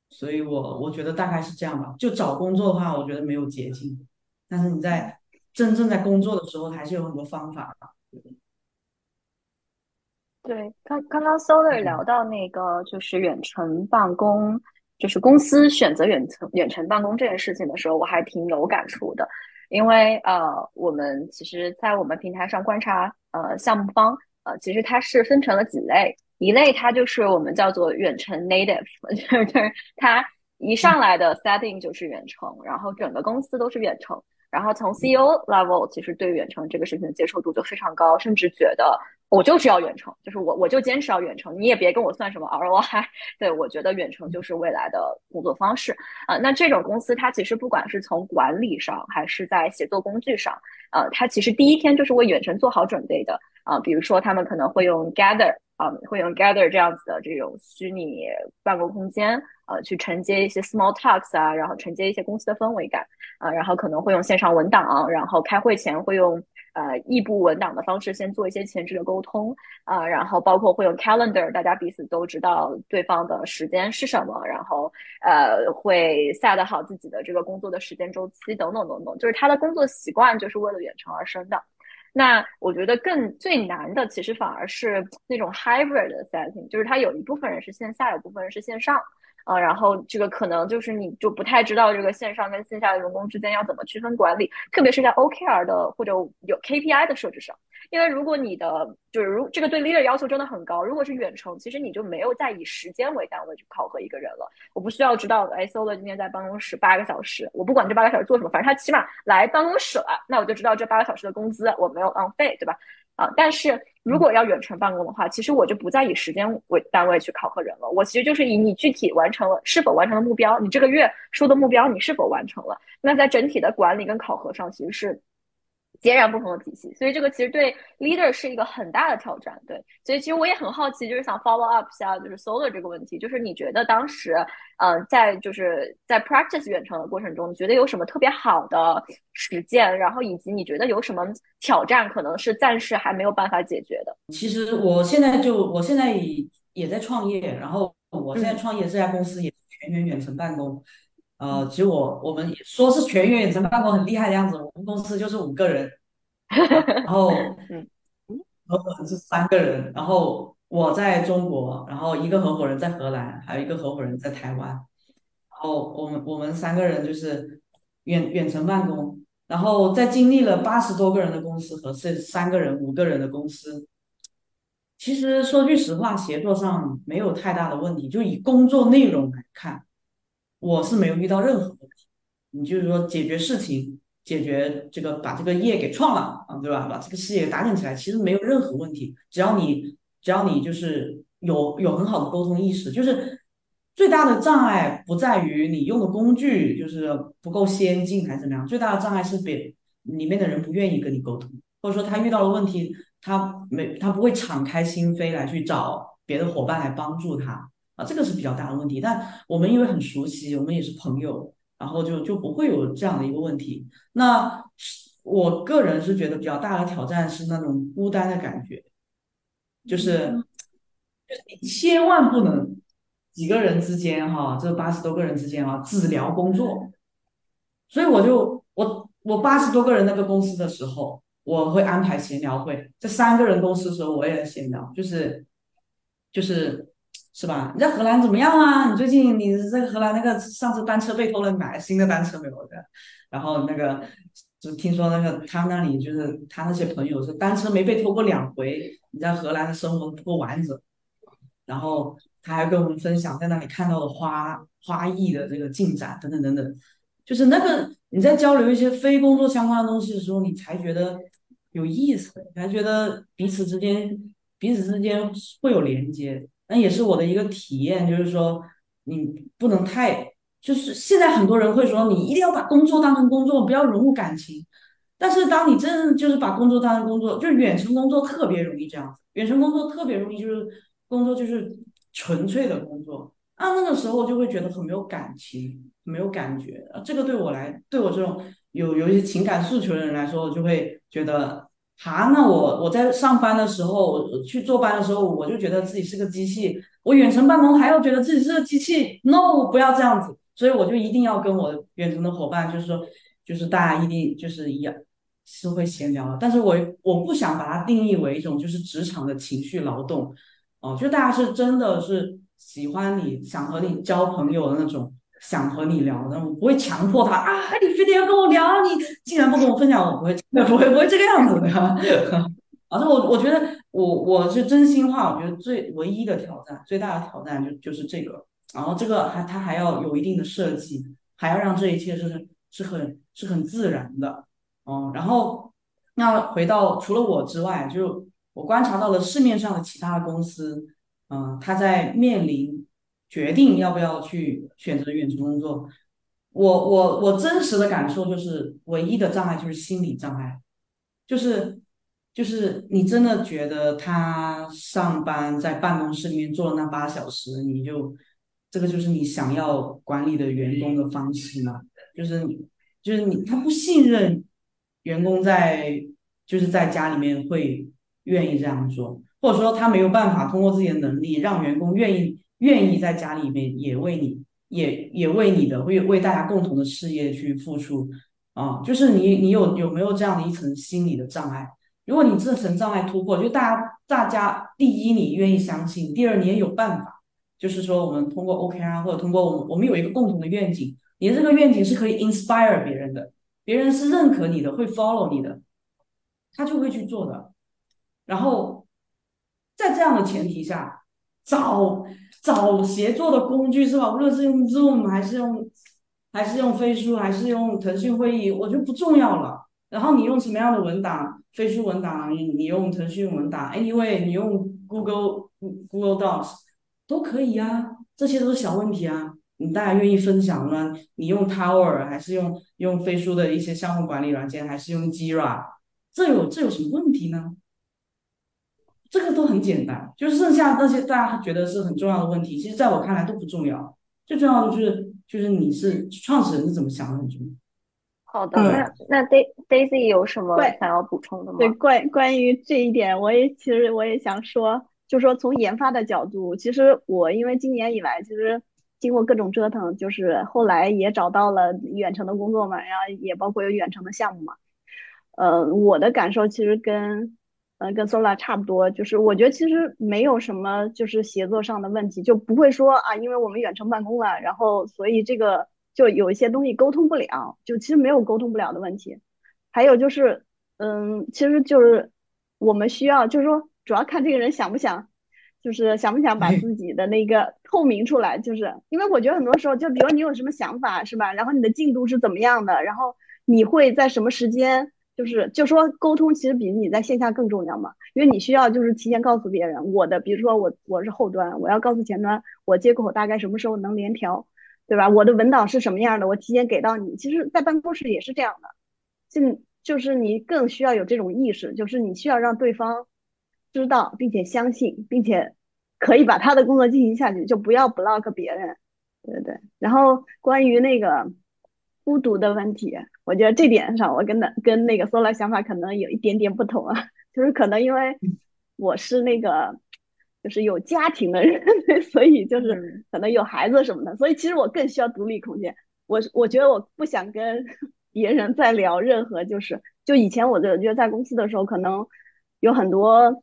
所以我我觉得大概是这样吧。就找工作的话，我觉得没有捷径，但是你在真正在工作的时候，还是有很多方法。对，刚刚刚 Solar 聊到那个就是远程办公，就是公司选择远程远程办公这件事情的时候，我还挺有感触的，因为呃，我们其实，在我们平台上观察，呃，项目方，呃，其实它是分成了几类，一类它就是我们叫做远程 native，就是它一上来的 setting 就是远程，然后整个公司都是远程，然后从 CEO level 其实对远程这个事情的接受度就非常高，甚至觉得。我就是要远程，就是我我就坚持要远程，你也别跟我算什么 ROI。对我觉得远程就是未来的工作方式啊。那这种公司它其实不管是从管理上还是在协作工具上，呃，它其实第一天就是为远程做好准备的啊。比如说他们可能会用 Gather 啊，会用 Gather 这样子的这种虚拟办公空间，呃，去承接一些 small talks 啊，然后承接一些公司的氛围感啊，然后可能会用线上文档，然后开会前会用。呃，异步文档的方式先做一些前置的沟通啊，然后包括会用 calendar，大家彼此都知道对方的时间是什么，然后呃会 set 好自己的这个工作的时间周期等等等等，就是他的工作习惯就是为了远程而生的。那我觉得更最难的其实反而是那种 hybrid 的 setting，就是他有一部分人是线下，有部分人是线上。啊，然后这个可能就是你就不太知道这个线上跟线下的员工之间要怎么区分管理，特别是在 OKR 的或者有 KPI 的设置上。因为如果你的就是如这个对 leader 要求真的很高，如果是远程，其实你就没有再以时间为单位去考核一个人了。我不需要知道，哎，Solo 今天在办公室八个小时，我不管这八个小时做什么，反正他起码来办公室了，那我就知道这八个小时的工资我没有浪费，对吧？啊，但是如果要远程办公的话，其实我就不再以时间为单位去考核人了，我其实就是以你具体完成了是否完成了目标，你这个月说的目标你是否完成了？那在整体的管理跟考核上，其实是。截然不同的体系，所以这个其实对 leader 是一个很大的挑战。对，所以其实我也很好奇，就是想 follow up 下，就是 Solar 这个问题，就是你觉得当时，嗯，在就是在 practice 远程的过程中，你觉得有什么特别好的实践？然后以及你觉得有什么挑战，可能是暂时还没有办法解决的？其实我现在就我现在也在创业，然后我现在创业这家公司也全员远程办公。呃，其实我我们说是全员远程办公很厉害的样子，我们公司就是五个人，然后 合伙人是三个人，然后我在中国，然后一个合伙人在荷兰，还有一个合伙人在台湾，然后我们我们三个人就是远远程办公，然后在经历了八十多个人的公司和这三个人五个人的公司，其实说句实话，协作上没有太大的问题，就以工作内容来看。我是没有遇到任何问题，你就是说解决事情，解决这个把这个业给创了啊，对吧？把这个事业打点起来，其实没有任何问题。只要你只要你就是有有很好的沟通意识，就是最大的障碍不在于你用的工具就是不够先进还是怎么样，最大的障碍是别里面的人不愿意跟你沟通，或者说他遇到了问题，他没他不会敞开心扉来去找别的伙伴来帮助他。这个是比较大的问题，但我们因为很熟悉，我们也是朋友，然后就就不会有这样的一个问题。那我个人是觉得比较大的挑战是那种孤单的感觉，就是就是你千万不能几个人之间哈，这八十多个人之间啊，只聊工作。所以我就我我八十多个人那个公司的时候，我会安排闲聊会，这三个人公司的时候我也闲聊，就是就是。是吧？你在荷兰怎么样啊？你最近你在荷兰那个上次单车被偷了，你买了新的单车没有的？然后那个就听说那个他那里就是他那些朋友说单车没被偷过两回，你在荷兰的生活不够完整。然后他还跟我们分享在那里看到的花花艺的这个进展等等等等，就是那个你在交流一些非工作相关的东西的时候，你才觉得有意思，才觉得彼此之间彼此之间会有连接。那也是我的一个体验，就是说，你不能太，就是现在很多人会说，你一定要把工作当成工作，不要融入感情。但是当你真正就是把工作当成工作，就是远程工作特别容易这样子，远程工作特别容易就是工作就是纯粹的工作，啊，那个时候就会觉得很没有感情，没有感觉。这个对我来，对我这种有有一些情感诉求的人来说，就会觉得，哈，那我我在上班的时候，我去坐班的时候，我就觉得自己是个机器，我远程办公还要觉得自己是个机器，no，不要这样子。所以我就一定要跟我远程的伙伴，就是说，就是大家一定就是一样。是会闲聊，但是我我不想把它定义为一种就是职场的情绪劳动，哦，就大家是真的是喜欢你想和你交朋友的那种，想和你聊的，我不会强迫他啊，你非得要跟我聊，你竟然不跟我分享，我不会，不会不会这个样子的，而且我我觉得我我是真心话，我觉得最唯一的挑战，最大的挑战就就是这个，然后这个还他还要有一定的设计，还要让这一切是是很是很自然的。哦，然后那回到除了我之外，就我观察到了市面上的其他公司，嗯，他在面临决定要不要去选择远程工作，我我我真实的感受就是，唯一的障碍就是心理障碍，就是就是你真的觉得他上班在办公室里面坐了那八小时，你就这个就是你想要管理的员工的方式吗？就是就是你他不信任。员工在就是在家里面会愿意这样做，或者说他没有办法通过自己的能力让员工愿意愿意在家里面也为你也也为你的为为大家共同的事业去付出啊，就是你你有有没有这样的一层心理的障碍？如果你这层障碍突破，就大家大家第一你愿意相信，第二你也有办法，就是说我们通过 OKR 或者通过我们我们有一个共同的愿景，你的这个愿景是可以 inspire 别人的。别人是认可你的，会 follow 你的，他就会去做的。然后在这样的前提下，找找协作的工具是吧？无论是用 Zoom 还是用还是用飞书还是用腾讯会议，我觉得不重要了。然后你用什么样的文档？飞书文档，你你用腾讯文档，Anyway，你用 Google Google Docs 都可以啊，这些都是小问题啊。你大家愿意分享吗？你用 Tower 还是用用飞书的一些项目管理软件，还是用 Jira？这有这有什么问题呢？这个都很简单，就是剩下那些大家觉得是很重要的问题，其实在我看来都不重要。最重要的就是就是你是创始人是怎么想的很重要。好的，那那 Daisy 有什么想要补充的吗？对，关关于这一点，我也其实我也想说，就说从研发的角度，其实我因为今年以来，其实。经过各种折腾，就是后来也找到了远程的工作嘛，然后也包括有远程的项目嘛。呃，我的感受其实跟，呃，跟 Sola 差不多，就是我觉得其实没有什么就是协作上的问题，就不会说啊，因为我们远程办公了，然后所以这个就有一些东西沟通不了，就其实没有沟通不了的问题。还有就是，嗯，其实就是我们需要，就是说主要看这个人想不想。就是想不想把自己的那个透明出来？就是因为我觉得很多时候，就比如你有什么想法是吧？然后你的进度是怎么样的？然后你会在什么时间？就是就说沟通其实比你在线下更重要嘛，因为你需要就是提前告诉别人我的，比如说我我是后端，我要告诉前端我接口大概什么时候能联调，对吧？我的文档是什么样的，我提前给到你。其实，在办公室也是这样的，就就是你更需要有这种意识，就是你需要让对方。知道并且相信，并且可以把他的工作进行下去，就不要 block 别人，对对对。然后关于那个孤独的问题，我觉得这点上我跟那跟那个 Sola 想法可能有一点点不同啊，就是可能因为我是那个就是有家庭的人，所以就是可能有孩子什么的，所以其实我更需要独立空间。我我觉得我不想跟 别人再聊任何，就是就以前我就觉得在公司的时候，可能有很多。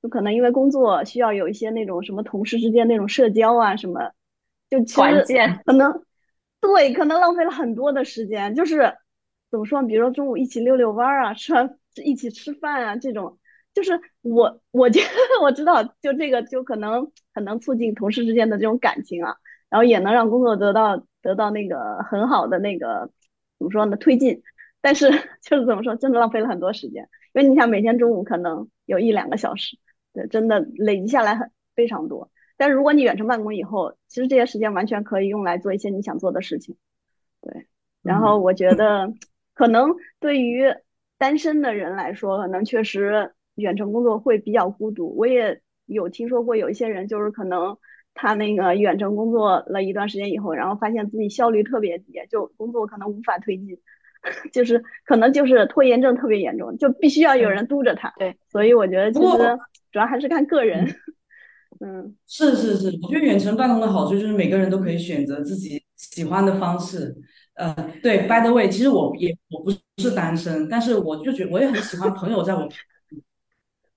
就可能因为工作需要有一些那种什么同事之间那种社交啊什么，就其实可能对，可能浪费了很多的时间。就是怎么说，比如说中午一起溜溜弯啊，吃完一起吃饭啊，这种就是我我觉得 我知道，就这个就可能很能促进同事之间的这种感情啊，然后也能让工作得到得到那个很好的那个怎么说呢推进。但是 就是怎么说，真的浪费了很多时间，因为你想每天中午可能有一两个小时。对真的累积下来很非常多，但是如果你远程办公以后，其实这些时间完全可以用来做一些你想做的事情。对，然后我觉得可能对于单身的人来说，可能确实远程工作会比较孤独。我也有听说过有一些人就是可能他那个远程工作了一段时间以后，然后发现自己效率特别低，就工作可能无法推进，就是可能就是拖延症特别严重，就必须要有人督着他。对，所以我觉得其实主要还是看个人。嗯，是是是，我觉得远程办公的好处就是每个人都可以选择自己喜欢的方式。呃，对，by the way，其实我也我不是单身，但是我就觉我也很喜欢朋友在我，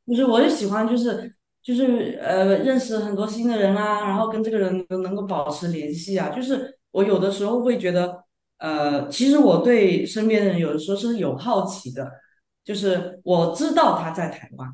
就是我就喜欢就是就是呃认识很多新的人啊，然后跟这个人能能够保持联系啊，就是我有的时候会觉得，呃，其实我对身边的人有的时候是有好奇的，就是我知道他在台湾。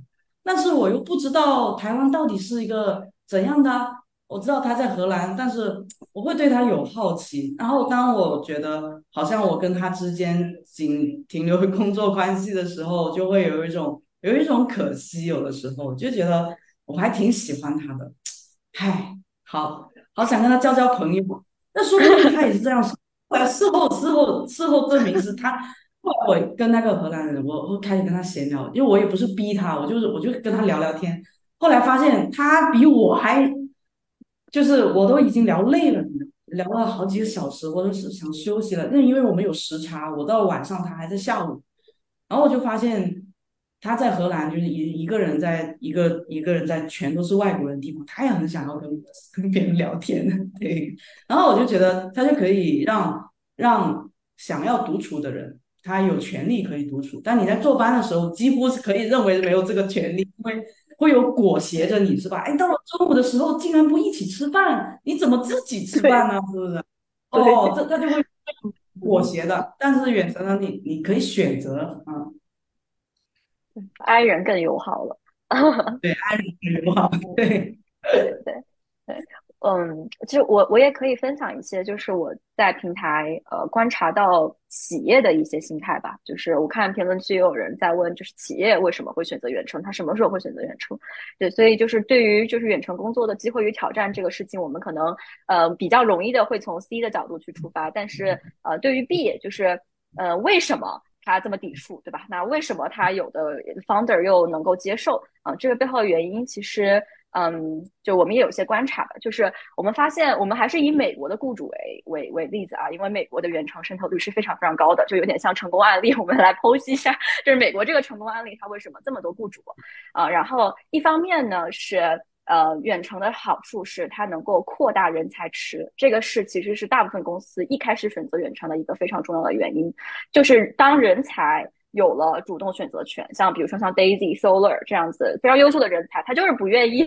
但是我又不知道台湾到底是一个怎样的。我知道他在荷兰，但是我会对他有好奇。然后当我觉得好像我跟他之间仅停留于工作关系的时候，就会有一种有一种可惜。有的时候就觉得我还挺喜欢他的，嗨，好好想跟他交交朋友。那说不定他也是这样想。后来事后事后事后证明是他。后来我跟那个荷兰人，我我开始跟他闲聊，因为我也不是逼他，我就是我就跟他聊聊天。后来发现他比我还，就是我都已经聊累了，聊了好几个小时，我都是想休息了。那因为我们有时差，我到晚上他还在下午，然后我就发现他在荷兰就是一一个人在一个一个人在全都是外国人地方，他也很想要跟 跟别人聊天，对。然后我就觉得他就可以让让想要独处的人。他有权利可以独处，但你在坐班的时候，几乎是可以认为没有这个权利，因为会有裹挟着你，是吧？哎，到了中午的时候，竟然不一起吃饭，你怎么自己吃饭呢？是不是？哦，这他就会裹挟的。但是远程呢，你你可以选择啊。爱人更友好了。对，爱人更友好。对。嗯，其实我我也可以分享一些，就是我在平台呃观察到企业的一些心态吧。就是我看评论区也有人在问，就是企业为什么会选择远程，他什么时候会选择远程？对，所以就是对于就是远程工作的机会与挑战这个事情，我们可能呃比较容易的会从 C 的角度去出发，但是呃对于 B，就是呃为什么他这么抵触，对吧？那为什么他有的 founder 又能够接受啊？这个背后的原因其实。嗯，就我们也有些观察吧，就是我们发现，我们还是以美国的雇主为为为例子啊，因为美国的远程渗透率是非常非常高的，就有点像成功案例。我们来剖析一下，就是美国这个成功案例，它为什么这么多雇主啊？然后一方面呢是呃远程的好处是它能够扩大人才池，这个是其实是大部分公司一开始选择远程的一个非常重要的原因，就是当人才。有了主动选择权，像比如说像 Daisy Solar 这样子非常优秀的人才，他就是不愿意，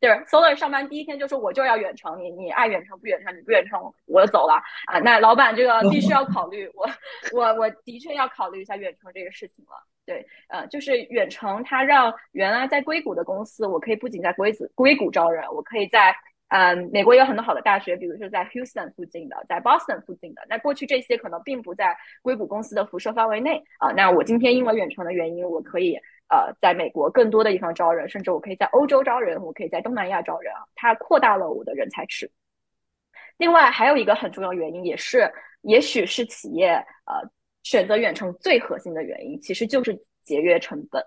就是 Solar 上班第一天就说我就要远程，你你爱远程不远程，你不远程我走了啊。那老板这个必须要考虑，我 我我的确要考虑一下远程这个事情了。对，呃，就是远程，它让原来在硅谷的公司，我可以不仅在硅子硅谷招人，我可以在。嗯，美国有很多好的大学，比如说在 Houston 附近的，在 Boston 附近的。那过去这些可能并不在硅谷公司的辐射范围内啊。那我今天因为远程的原因，我可以呃在美国更多的地方招人，甚至我可以在欧洲招人，我可以在东南亚招人啊。它扩大了我的人才池。另外还有一个很重要原因，也是也许是企业呃选择远程最核心的原因，其实就是节约成本。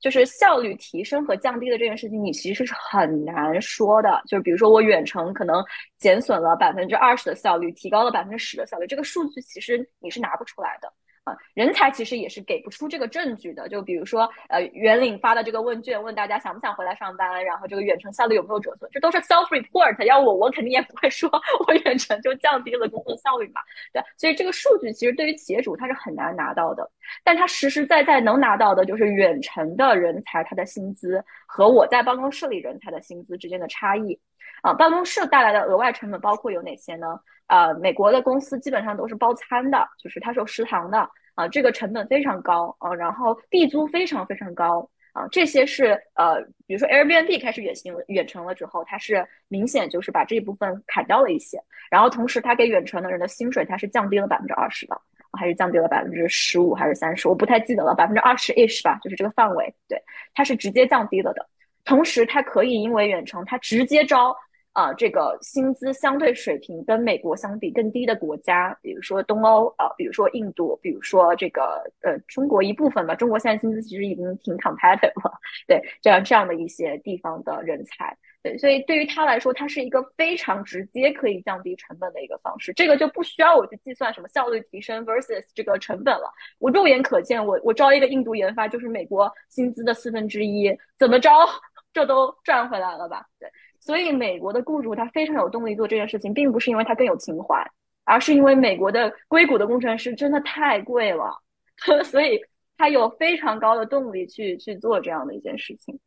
就是效率提升和降低的这件事情，你其实是很难说的。就是比如说，我远程可能减损了百分之二十的效率，提高了百分之十的效率，这个数据其实你是拿不出来的。啊，人才其实也是给不出这个证据的。就比如说，呃，袁领发的这个问卷，问大家想不想回来上班，然后这个远程效率有没有折损，这都是 self report。要我，我肯定也不会说我远程就降低了工作效率嘛。对，所以这个数据其实对于企业主他是很难拿到的。但他实实在在能拿到的就是远程的人才他的薪资和我在办公室里人才的薪资之间的差异。啊，办公室带来的额外成本包括有哪些呢？呃，美国的公司基本上都是包餐的，就是它是有食堂的啊，这个成本非常高啊，然后地租非常非常高啊，这些是呃，比如说 Airbnb 开始远行远程了之后，它是明显就是把这一部分砍掉了一些，然后同时它给远程的人的薪水它是降低了百分之二十的，还是降低了百分之十五还是三十，我不太记得了，百分之二十 ish 吧，就是这个范围，对，它是直接降低了的，同时它可以因为远程它直接招。啊，这个薪资相对水平跟美国相比更低的国家，比如说东欧啊，比如说印度，比如说这个呃中国一部分吧。中国现在薪资其实已经挺 competitive 了，对，这样这样的一些地方的人才，对，所以对于他来说，它是一个非常直接可以降低成本的一个方式。这个就不需要我去计算什么效率提升 versus 这个成本了。我肉眼可见，我我招一个印度研发就是美国薪资的四分之一，怎么着 这都赚回来了吧？对。所以，美国的雇主他非常有动力做这件事情，并不是因为他更有情怀，而是因为美国的硅谷的工程师真的太贵了，所以他有非常高的动力去去做这样的一件事情。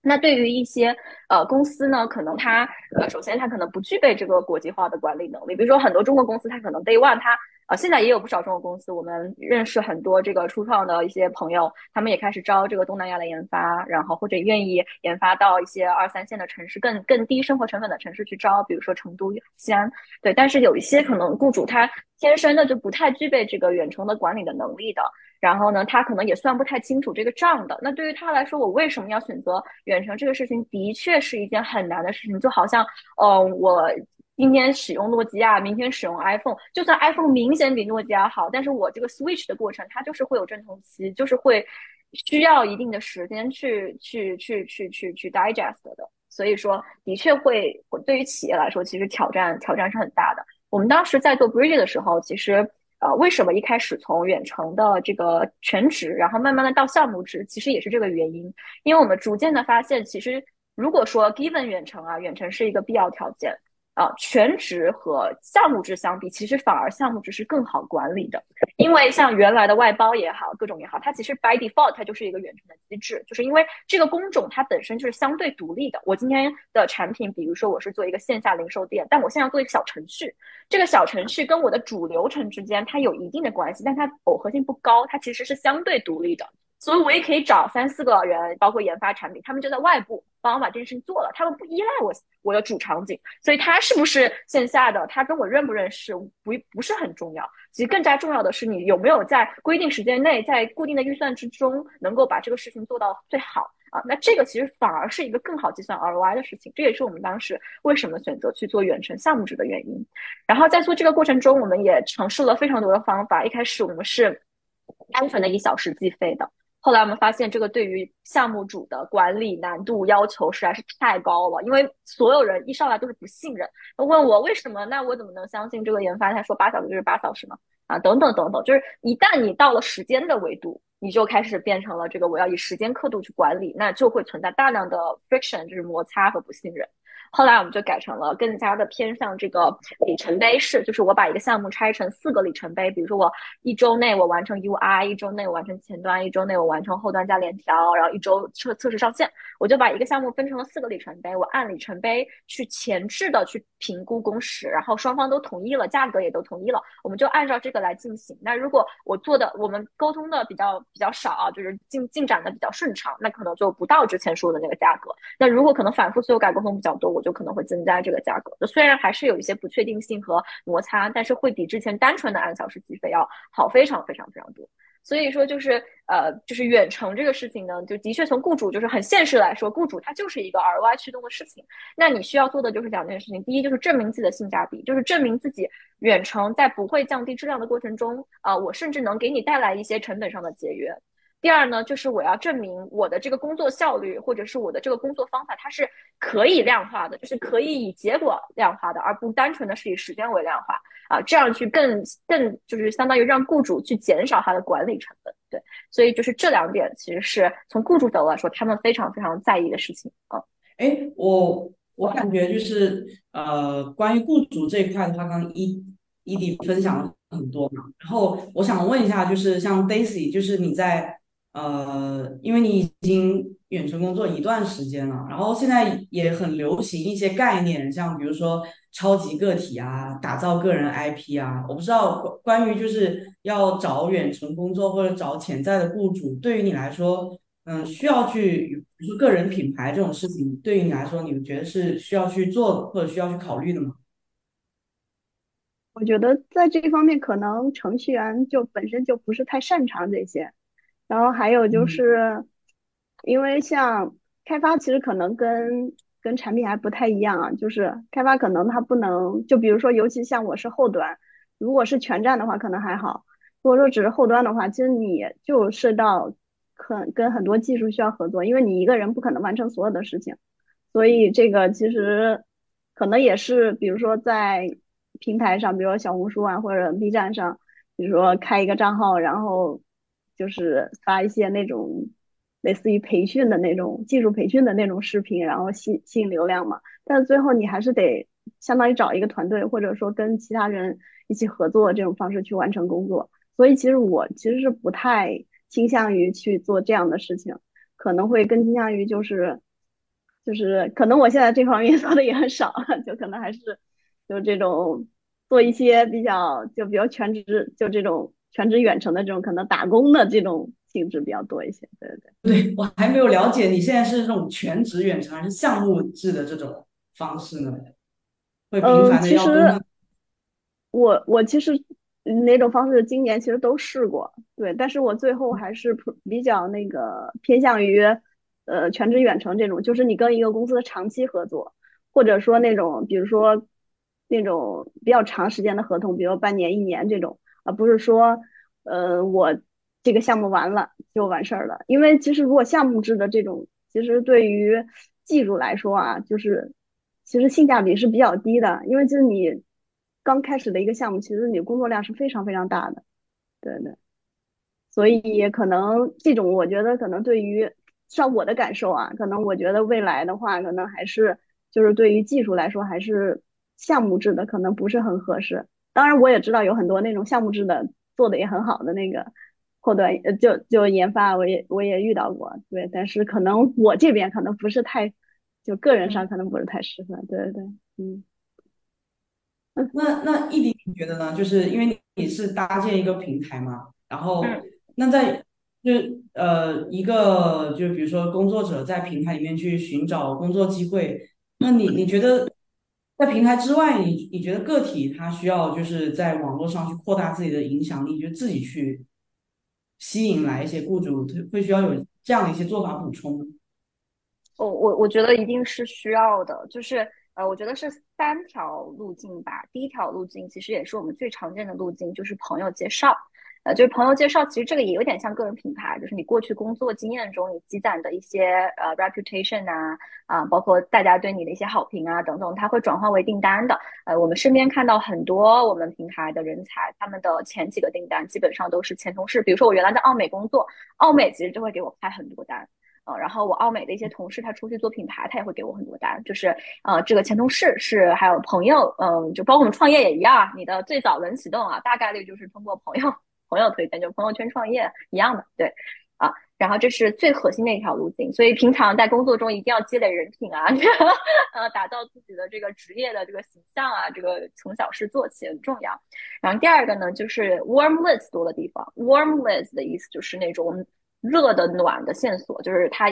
那对于一些呃公司呢，可能他呃首先他可能不具备这个国际化的管理能力，比如说很多中国公司，他可能 Day One 他。啊，现在也有不少中国公司，我们认识很多这个初创的一些朋友，他们也开始招这个东南亚的研发，然后或者愿意研发到一些二三线的城市，更更低生活成本的城市去招，比如说成都、西安。对，但是有一些可能雇主他天生的就不太具备这个远程的管理的能力的，然后呢，他可能也算不太清楚这个账的。那对于他来说，我为什么要选择远程这个事情，的确是一件很难的事情。就好像，嗯，我。今天使用诺基亚，明天使用 iPhone，就算 iPhone 明显比诺基亚好，但是我这个 switch 的过程，它就是会有阵痛期，就是会需要一定的时间去去去去去去 digest 的。所以说，的确会对于企业来说，其实挑战挑战是很大的。我们当时在做 Bridge 的时候，其实呃，为什么一开始从远程的这个全职，然后慢慢的到项目制，其实也是这个原因，因为我们逐渐的发现，其实如果说 given 远程啊，远程是一个必要条件。啊，全职和项目制相比，其实反而项目制是更好管理的，因为像原来的外包也好，各种也好，它其实 by default 它就是一个远程的机制，就是因为这个工种它本身就是相对独立的。我今天的产品，比如说我是做一个线下零售店，但我现在要做一个小程序，这个小程序跟我的主流程之间它有一定的关系，但它耦合性不高，它其实是相对独立的。所以我也可以找三四个人，包括研发产品，他们就在外部帮我把这件事情做了。他们不依赖我我的主场景，所以他是不是线下的，他跟我认不认识，不不是很重要。其实更加重要的是，你有没有在规定时间内，在固定的预算之中，能够把这个事情做到最好啊？那这个其实反而是一个更好计算 ROI 的事情。这也是我们当时为什么选择去做远程项目制的原因。然后在做这个过程中，我们也尝试了非常多的方法。一开始我们是单纯的一小时计费的。后来我们发现，这个对于项目组的管理难度要求实在是太高了，因为所有人一上来都是不信任，问我为什么，那我怎么能相信这个研发？他说八小时就是八小时吗？啊，等等等等，就是一旦你到了时间的维度，你就开始变成了这个我要以时间刻度去管理，那就会存在大量的 friction，就是摩擦和不信任。后来我们就改成了更加的偏向这个里程碑式，就是我把一个项目拆成四个里程碑，比如说我一周内我完成 UI，一周内我完成前端，一周内我完成后端加联调，然后一周测测试上线，我就把一个项目分成了四个里程碑，我按里程碑去前置的去评估工时，然后双方都同意了，价格也都同意了，我们就按照这个来进行。那如果我做的我们沟通的比较比较少啊，就是进进展的比较顺畅，那可能就不到之前说的那个价格。那如果可能反复修改沟通比较多，我。就可能会增加这个价格，虽然还是有一些不确定性和摩擦，但是会比之前单纯的按小时计费要好非常非常非常多。所以说，就是呃，就是远程这个事情呢，就的确从雇主就是很现实来说，雇主他就是一个 ROI 驱动的事情。那你需要做的就是两件事情：第一，就是证明自己的性价比，就是证明自己远程在不会降低质量的过程中，啊，我甚至能给你带来一些成本上的节约。第二呢，就是我要证明我的这个工作效率，或者是我的这个工作方法，它是可以量化的，就是可以以结果量化的，而不单纯的是以时间为量化啊，这样去更更就是相当于让雇主去减少他的管理成本，对，所以就是这两点其实是从雇主角度来说，他们非常非常在意的事情啊。哎，我我感觉就是呃，关于雇主这一块的话，刚刚伊伊迪分享了很多嘛，然后我想问一下，就是像 Daisy，就是你在。呃，因为你已经远程工作一段时间了，然后现在也很流行一些概念，像比如说超级个体啊，打造个人 IP 啊。我不知道关关于就是要找远程工作或者找潜在的雇主，对于你来说，嗯，需要去比如说个人品牌这种事情，对于你来说，你们觉得是需要去做或者需要去考虑的吗？我觉得在这方面，可能程序员就本身就不是太擅长这些。然后还有就是，因为像开发，其实可能跟跟产品还不太一样啊，就是开发可能它不能，就比如说，尤其像我是后端，如果是全站的话可能还好，如果说只是后端的话，其实你就涉及到很跟很多技术需要合作，因为你一个人不可能完成所有的事情，所以这个其实可能也是，比如说在平台上，比如说小红书啊或者 B 站上，比如说开一个账号，然后就是发一些那种。类似于培训的那种技术培训的那种视频，然后吸吸引流量嘛。但最后你还是得相当于找一个团队，或者说跟其他人一起合作这种方式去完成工作。所以其实我其实是不太倾向于去做这样的事情，可能会更倾向于就是就是可能我现在这方面 做的也很少，就可能还是就这种做一些比较就比较全职就这种全职远程的这种可能打工的这种。性质比较多一些，对对对。对我还没有了解，你现在是这种全职远程还是项目制的这种方式呢？会频繁的要工我我其实哪种方式今年其实都试过，对，但是我最后还是比较那个偏向于呃全职远程这种，就是你跟一个公司的长期合作，或者说那种比如说那种比较长时间的合同，比如半年一年这种，而不是说呃我。这个项目完了就完事儿了，因为其实如果项目制的这种，其实对于技术来说啊，就是其实性价比是比较低的，因为就是你刚开始的一个项目，其实你工作量是非常非常大的，对对，所以可能这种我觉得可能对于像我的感受啊，可能我觉得未来的话，可能还是就是对于技术来说，还是项目制的可能不是很合适。当然，我也知道有很多那种项目制的做的也很好的那个。后端呃就就研发我也我也遇到过对，但是可能我这边可能不是太，就个人上可能不是太适合，对对对，嗯。那那异迪你觉得呢？就是因为你是搭建一个平台嘛，然后那在就呃一个就比如说工作者在平台里面去寻找工作机会，那你你觉得在平台之外，你你觉得个体他需要就是在网络上去扩大自己的影响力，就自己去。吸引来一些雇主，会需要有这样的一些做法补充。我我我觉得一定是需要的，就是呃，我觉得是三条路径吧。第一条路径其实也是我们最常见的路径，就是朋友介绍。呃，就是朋友介绍，其实这个也有点像个人品牌，就是你过去工作经验中你积攒的一些呃 reputation 啊啊，包括大家对你的一些好评啊等等，它会转化为订单的。呃，我们身边看到很多我们平台的人才，他们的前几个订单基本上都是前同事。比如说我原来在奥美工作，奥美其实就会给我开很多单，呃，然后我奥美的一些同事他出去做品牌，他也会给我很多单，就是呃这个前同事是还有朋友，嗯，就包括我们创业也一样，你的最早轮启动啊，大概率就是通过朋友。朋友推荐就朋友圈创业一样的，对，啊，然后这是最核心的一条路径，所以平常在工作中一定要积累人品啊，呃，打造自己的这个职业的这个形象啊，这个从小事做起很重要。然后第二个呢，就是 warm leads 多的地方，warm leads 的意思就是那种热的暖的线索，就是它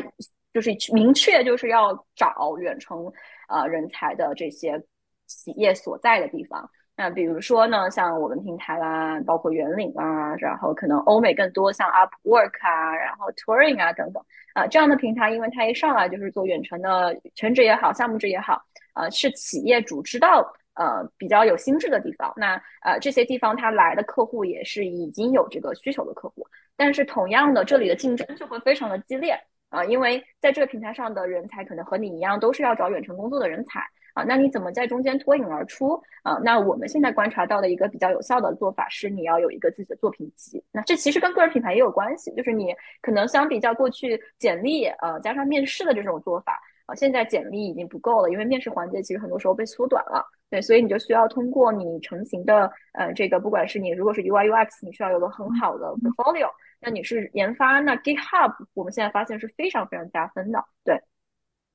就是明确就是要找远程呃人才的这些企业所在的地方。那比如说呢，像我们平台啦，包括圆领啊，然后可能欧美更多像 Upwork 啊，然后 Touring 啊等等啊这样的平台，因为它一上来就是做远程的全职也好，项目制也好，呃，是企业主知道呃比较有心智的地方。那呃这些地方他来的客户也是已经有这个需求的客户，但是同样的，这里的竞争就会非常的激烈啊，因为在这个平台上的人才可能和你一样，都是要找远程工作的人才。啊，那你怎么在中间脱颖而出啊？那我们现在观察到的一个比较有效的做法是，你要有一个自己的作品集。那这其实跟个人品牌也有关系，就是你可能相比较过去简历呃加上面试的这种做法啊，现在简历已经不够了，因为面试环节其实很多时候被缩短了。对，所以你就需要通过你成型的呃这个，不管是你如果是 UI UX，你需要有个很好的 portfolio，那你是研发，那 GitHub 我们现在发现是非常非常加分的。对。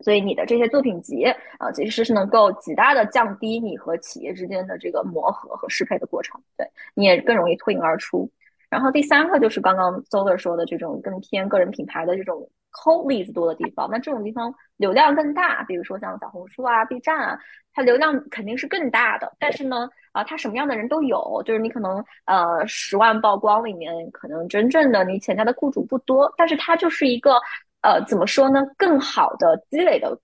所以你的这些作品集啊，其实是能够极大的降低你和企业之间的这个磨合和适配的过程，对，你也更容易脱颖而出。然后第三个就是刚刚 Zoler 说的这种更偏个人品牌的这种 cold leads 多的地方，那这种地方流量更大，比如说像小红书啊、B 站啊，它流量肯定是更大的。但是呢，啊，它什么样的人都有，就是你可能呃十万曝光里面，可能真正的你潜在的雇主不多，但是它就是一个。呃，怎么说呢？更好的积累的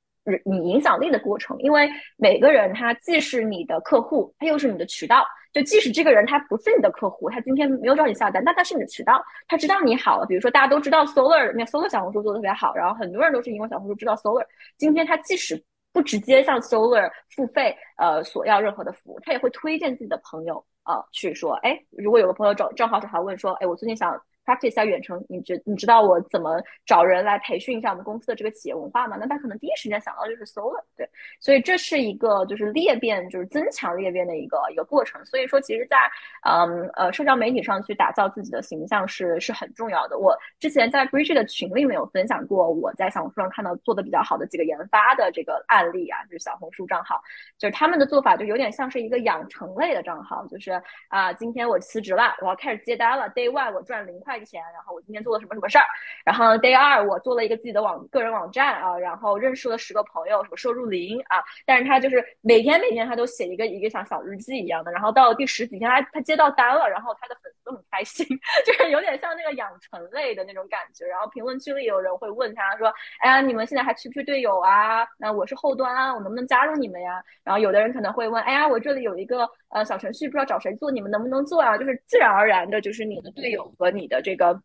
你影响力的过程，因为每个人他既是你的客户，他又是你的渠道。就即使这个人他不是你的客户，他今天没有找你下单，但他是你的渠道，他知道你好了。比如说大家都知道 Solar，那 Solar 小红书做的特别好，然后很多人都是因为小红书知道 Solar。今天他即使不直接向 Solar 付费，呃，索要任何的服务，他也会推荐自己的朋友啊去说，哎，如果有个朋友找正好找他问说，哎，我最近想。Practice 下远程，你知你知道我怎么找人来培训一下我们公司的这个企业文化吗？那他可能第一时间想到就是 Solar，对，所以这是一个就是裂变，就是增强裂变的一个一个过程。所以说，其实，在嗯呃社交媒体上去打造自己的形象是是很重要的。我之前在 Bridge 的群里面有分享过，我在小红书上看到做的比较好的几个研发的这个案例啊，就是小红书账号，就是他们的做法就有点像是一个养成类的账号，就是啊，今天我辞职了，我要开始接单了，Day One 我赚零块。钱，然后我今天做了什么什么事儿，然后 day 二我做了一个自己的网个人网站啊，然后认识了十个朋友，什么收入零啊，但是他就是每天每天他都写一个一个像小日记一样的，然后到了第十几天他他接到单了，然后他的粉丝都很开心，就是有点像那个养成类的那种感觉，然后评论区里有人会问他说，哎呀，你们现在还缺不缺队友啊？那我是后端啊，我能不能加入你们呀？然后有的人可能会问，哎呀，我这里有一个呃小程序，不知道找谁做，你们能不能做啊？就是自然而然的，就是你的队友和你的这个。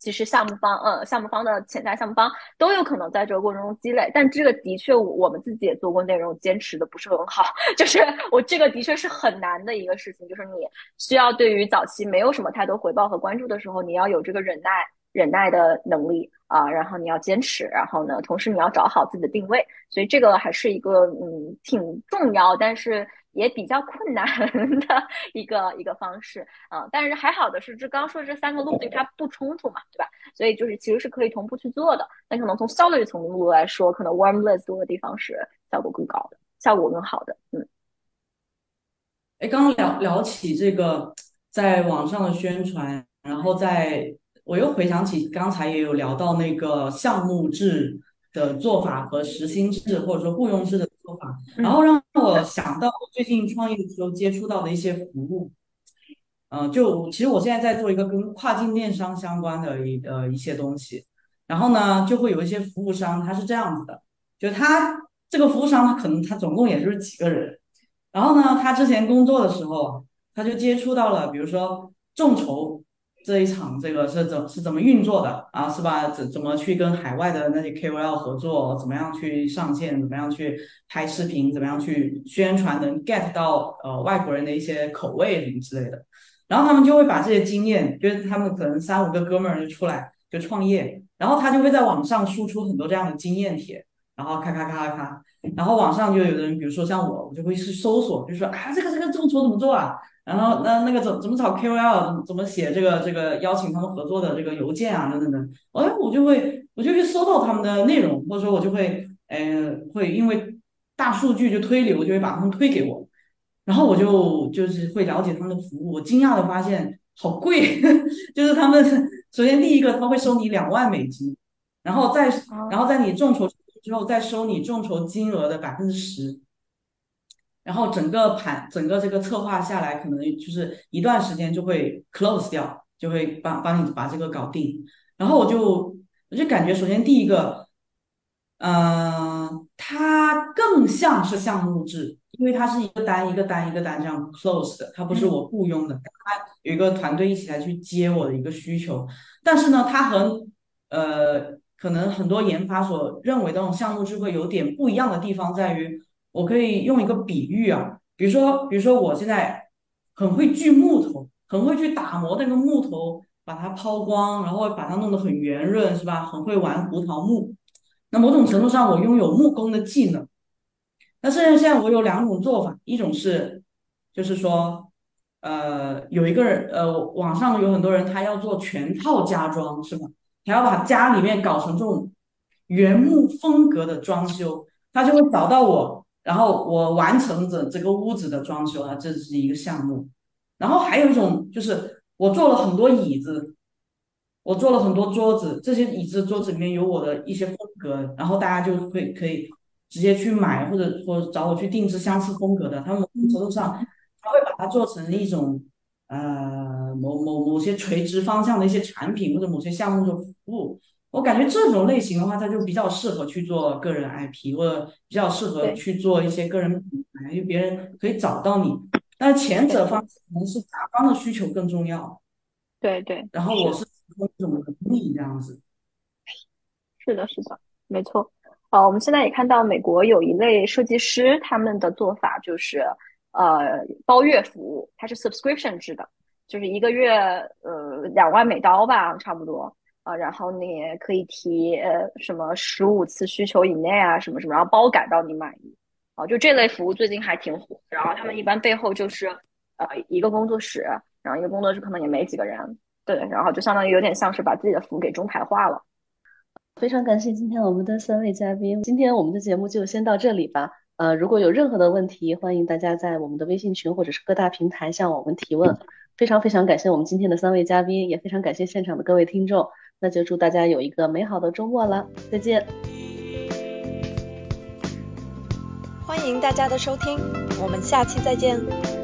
其实项目方，呃，项目方的潜在项目方都有可能在这个过程中积累，但这个的确，我们自己也做过内容，坚持的不是很好。就是我这个的确是很难的一个事情，就是你需要对于早期没有什么太多回报和关注的时候，你要有这个忍耐、忍耐的能力啊，然后你要坚持，然后呢，同时你要找好自己的定位，所以这个还是一个嗯挺重要，但是。也比较困难 的一个一个方式啊，但是还好的是，这刚说这三个路径它不冲突嘛，对吧？所以就是其实是可以同步去做的。那可能从效率层面来说，可能 warm list 多的地方是效果更高的，效果更好的。嗯。哎，刚刚聊聊起这个在网上的宣传，然后在我又回想起刚才也有聊到那个项目制的做法和实薪制或者说雇佣制的。然后让我想到我最近创业的时候接触到的一些服务，嗯，就其实我现在在做一个跟跨境电商相关的一呃一些东西，然后呢就会有一些服务商，他是这样子的，就他这个服务商他可能他总共也就是几个人，然后呢他之前工作的时候他就接触到了，比如说众筹。这一场这个是怎是怎么运作的啊？是吧？怎怎么去跟海外的那些 KOL 合作？怎么样去上线？怎么样去拍视频？怎么样去宣传？能 get 到呃外国人的一些口味什么之类的。然后他们就会把这些经验，就是他们可能三五个哥们儿就出来就创业，然后他就会在网上输出很多这样的经验帖，然后咔咔咔咔咔，然后网上就有的人，比如说像我，我就会去搜索，就说啊这个这个众筹怎么做啊？然后那那个怎怎么找 KOL，怎么怎么写这个这个邀请他们合作的这个邮件啊等等等，哎，我就会我就会搜到他们的内容，或者说我就会呃会因为大数据就推流，就会把他们推给我，然后我就就是会了解他们的服务，我惊讶的发现好贵，就是他们首先第一个他会收你两万美金，然后再然后在你众筹之后再收你众筹金额的百分之十。然后整个盘整个这个策划下来，可能就是一段时间就会 close 掉，就会帮帮你把这个搞定。然后我就我就感觉，首先第一个，嗯，它更像是项目制，因为它是一个单一个单一个单这样 close 的，它不是我雇佣的，它有一个团队一起来去接我的一个需求。但是呢，它和呃可能很多研发所认为的那种项目制会有点不一样的地方在于。我可以用一个比喻啊，比如说，比如说我现在很会锯木头，很会去打磨那个木头，把它抛光，然后把它弄得很圆润，是吧？很会玩胡桃木。那某种程度上，我拥有木工的技能。那现在现在我有两种做法，一种是，就是说，呃，有一个人，呃，网上有很多人，他要做全套家装，是吧？他要把家里面搞成这种原木风格的装修，他就会找到我。然后我完成整这个屋子的装修啊，这是一个项目。然后还有一种就是我做了很多椅子，我做了很多桌子，这些椅子桌子里面有我的一些风格，然后大家就会可以直接去买或者或者找我去定制相似风格的。他们某种程度上，他会把它做成一种呃某某某些垂直方向的一些产品或者某些项目的服务。我感觉这种类型的话，它就比较适合去做个人 IP，或者比较适合去做一些个人品牌，因为别人可以找到你。但前者方可能是甲方的需求更重要。对对。然后我是一种能力这样子。是的，是的，没错。呃，我们现在也看到美国有一类设计师，他们的做法就是呃包月服务，它是 subscription 制的，就是一个月呃两万美刀吧，差不多啊。然后你可以提呃什么十五次需求以内啊，什么什么，然后包改到你满意。啊，就这类服务最近还挺火。然后他们一般背后就是呃一个工作室，然后一个工作室可能也没几个人，对，然后就相当于有点像是把自己的服务给中台化了。非常感谢今天我们的三位嘉宾，今天我们的节目就先到这里吧。呃，如果有任何的问题，欢迎大家在我们的微信群或者是各大平台向我们提问。非常非常感谢我们今天的三位嘉宾，也非常感谢现场的各位听众。那就祝大家有一个美好的周末了，再见。欢迎大家的收听，我们下期再见。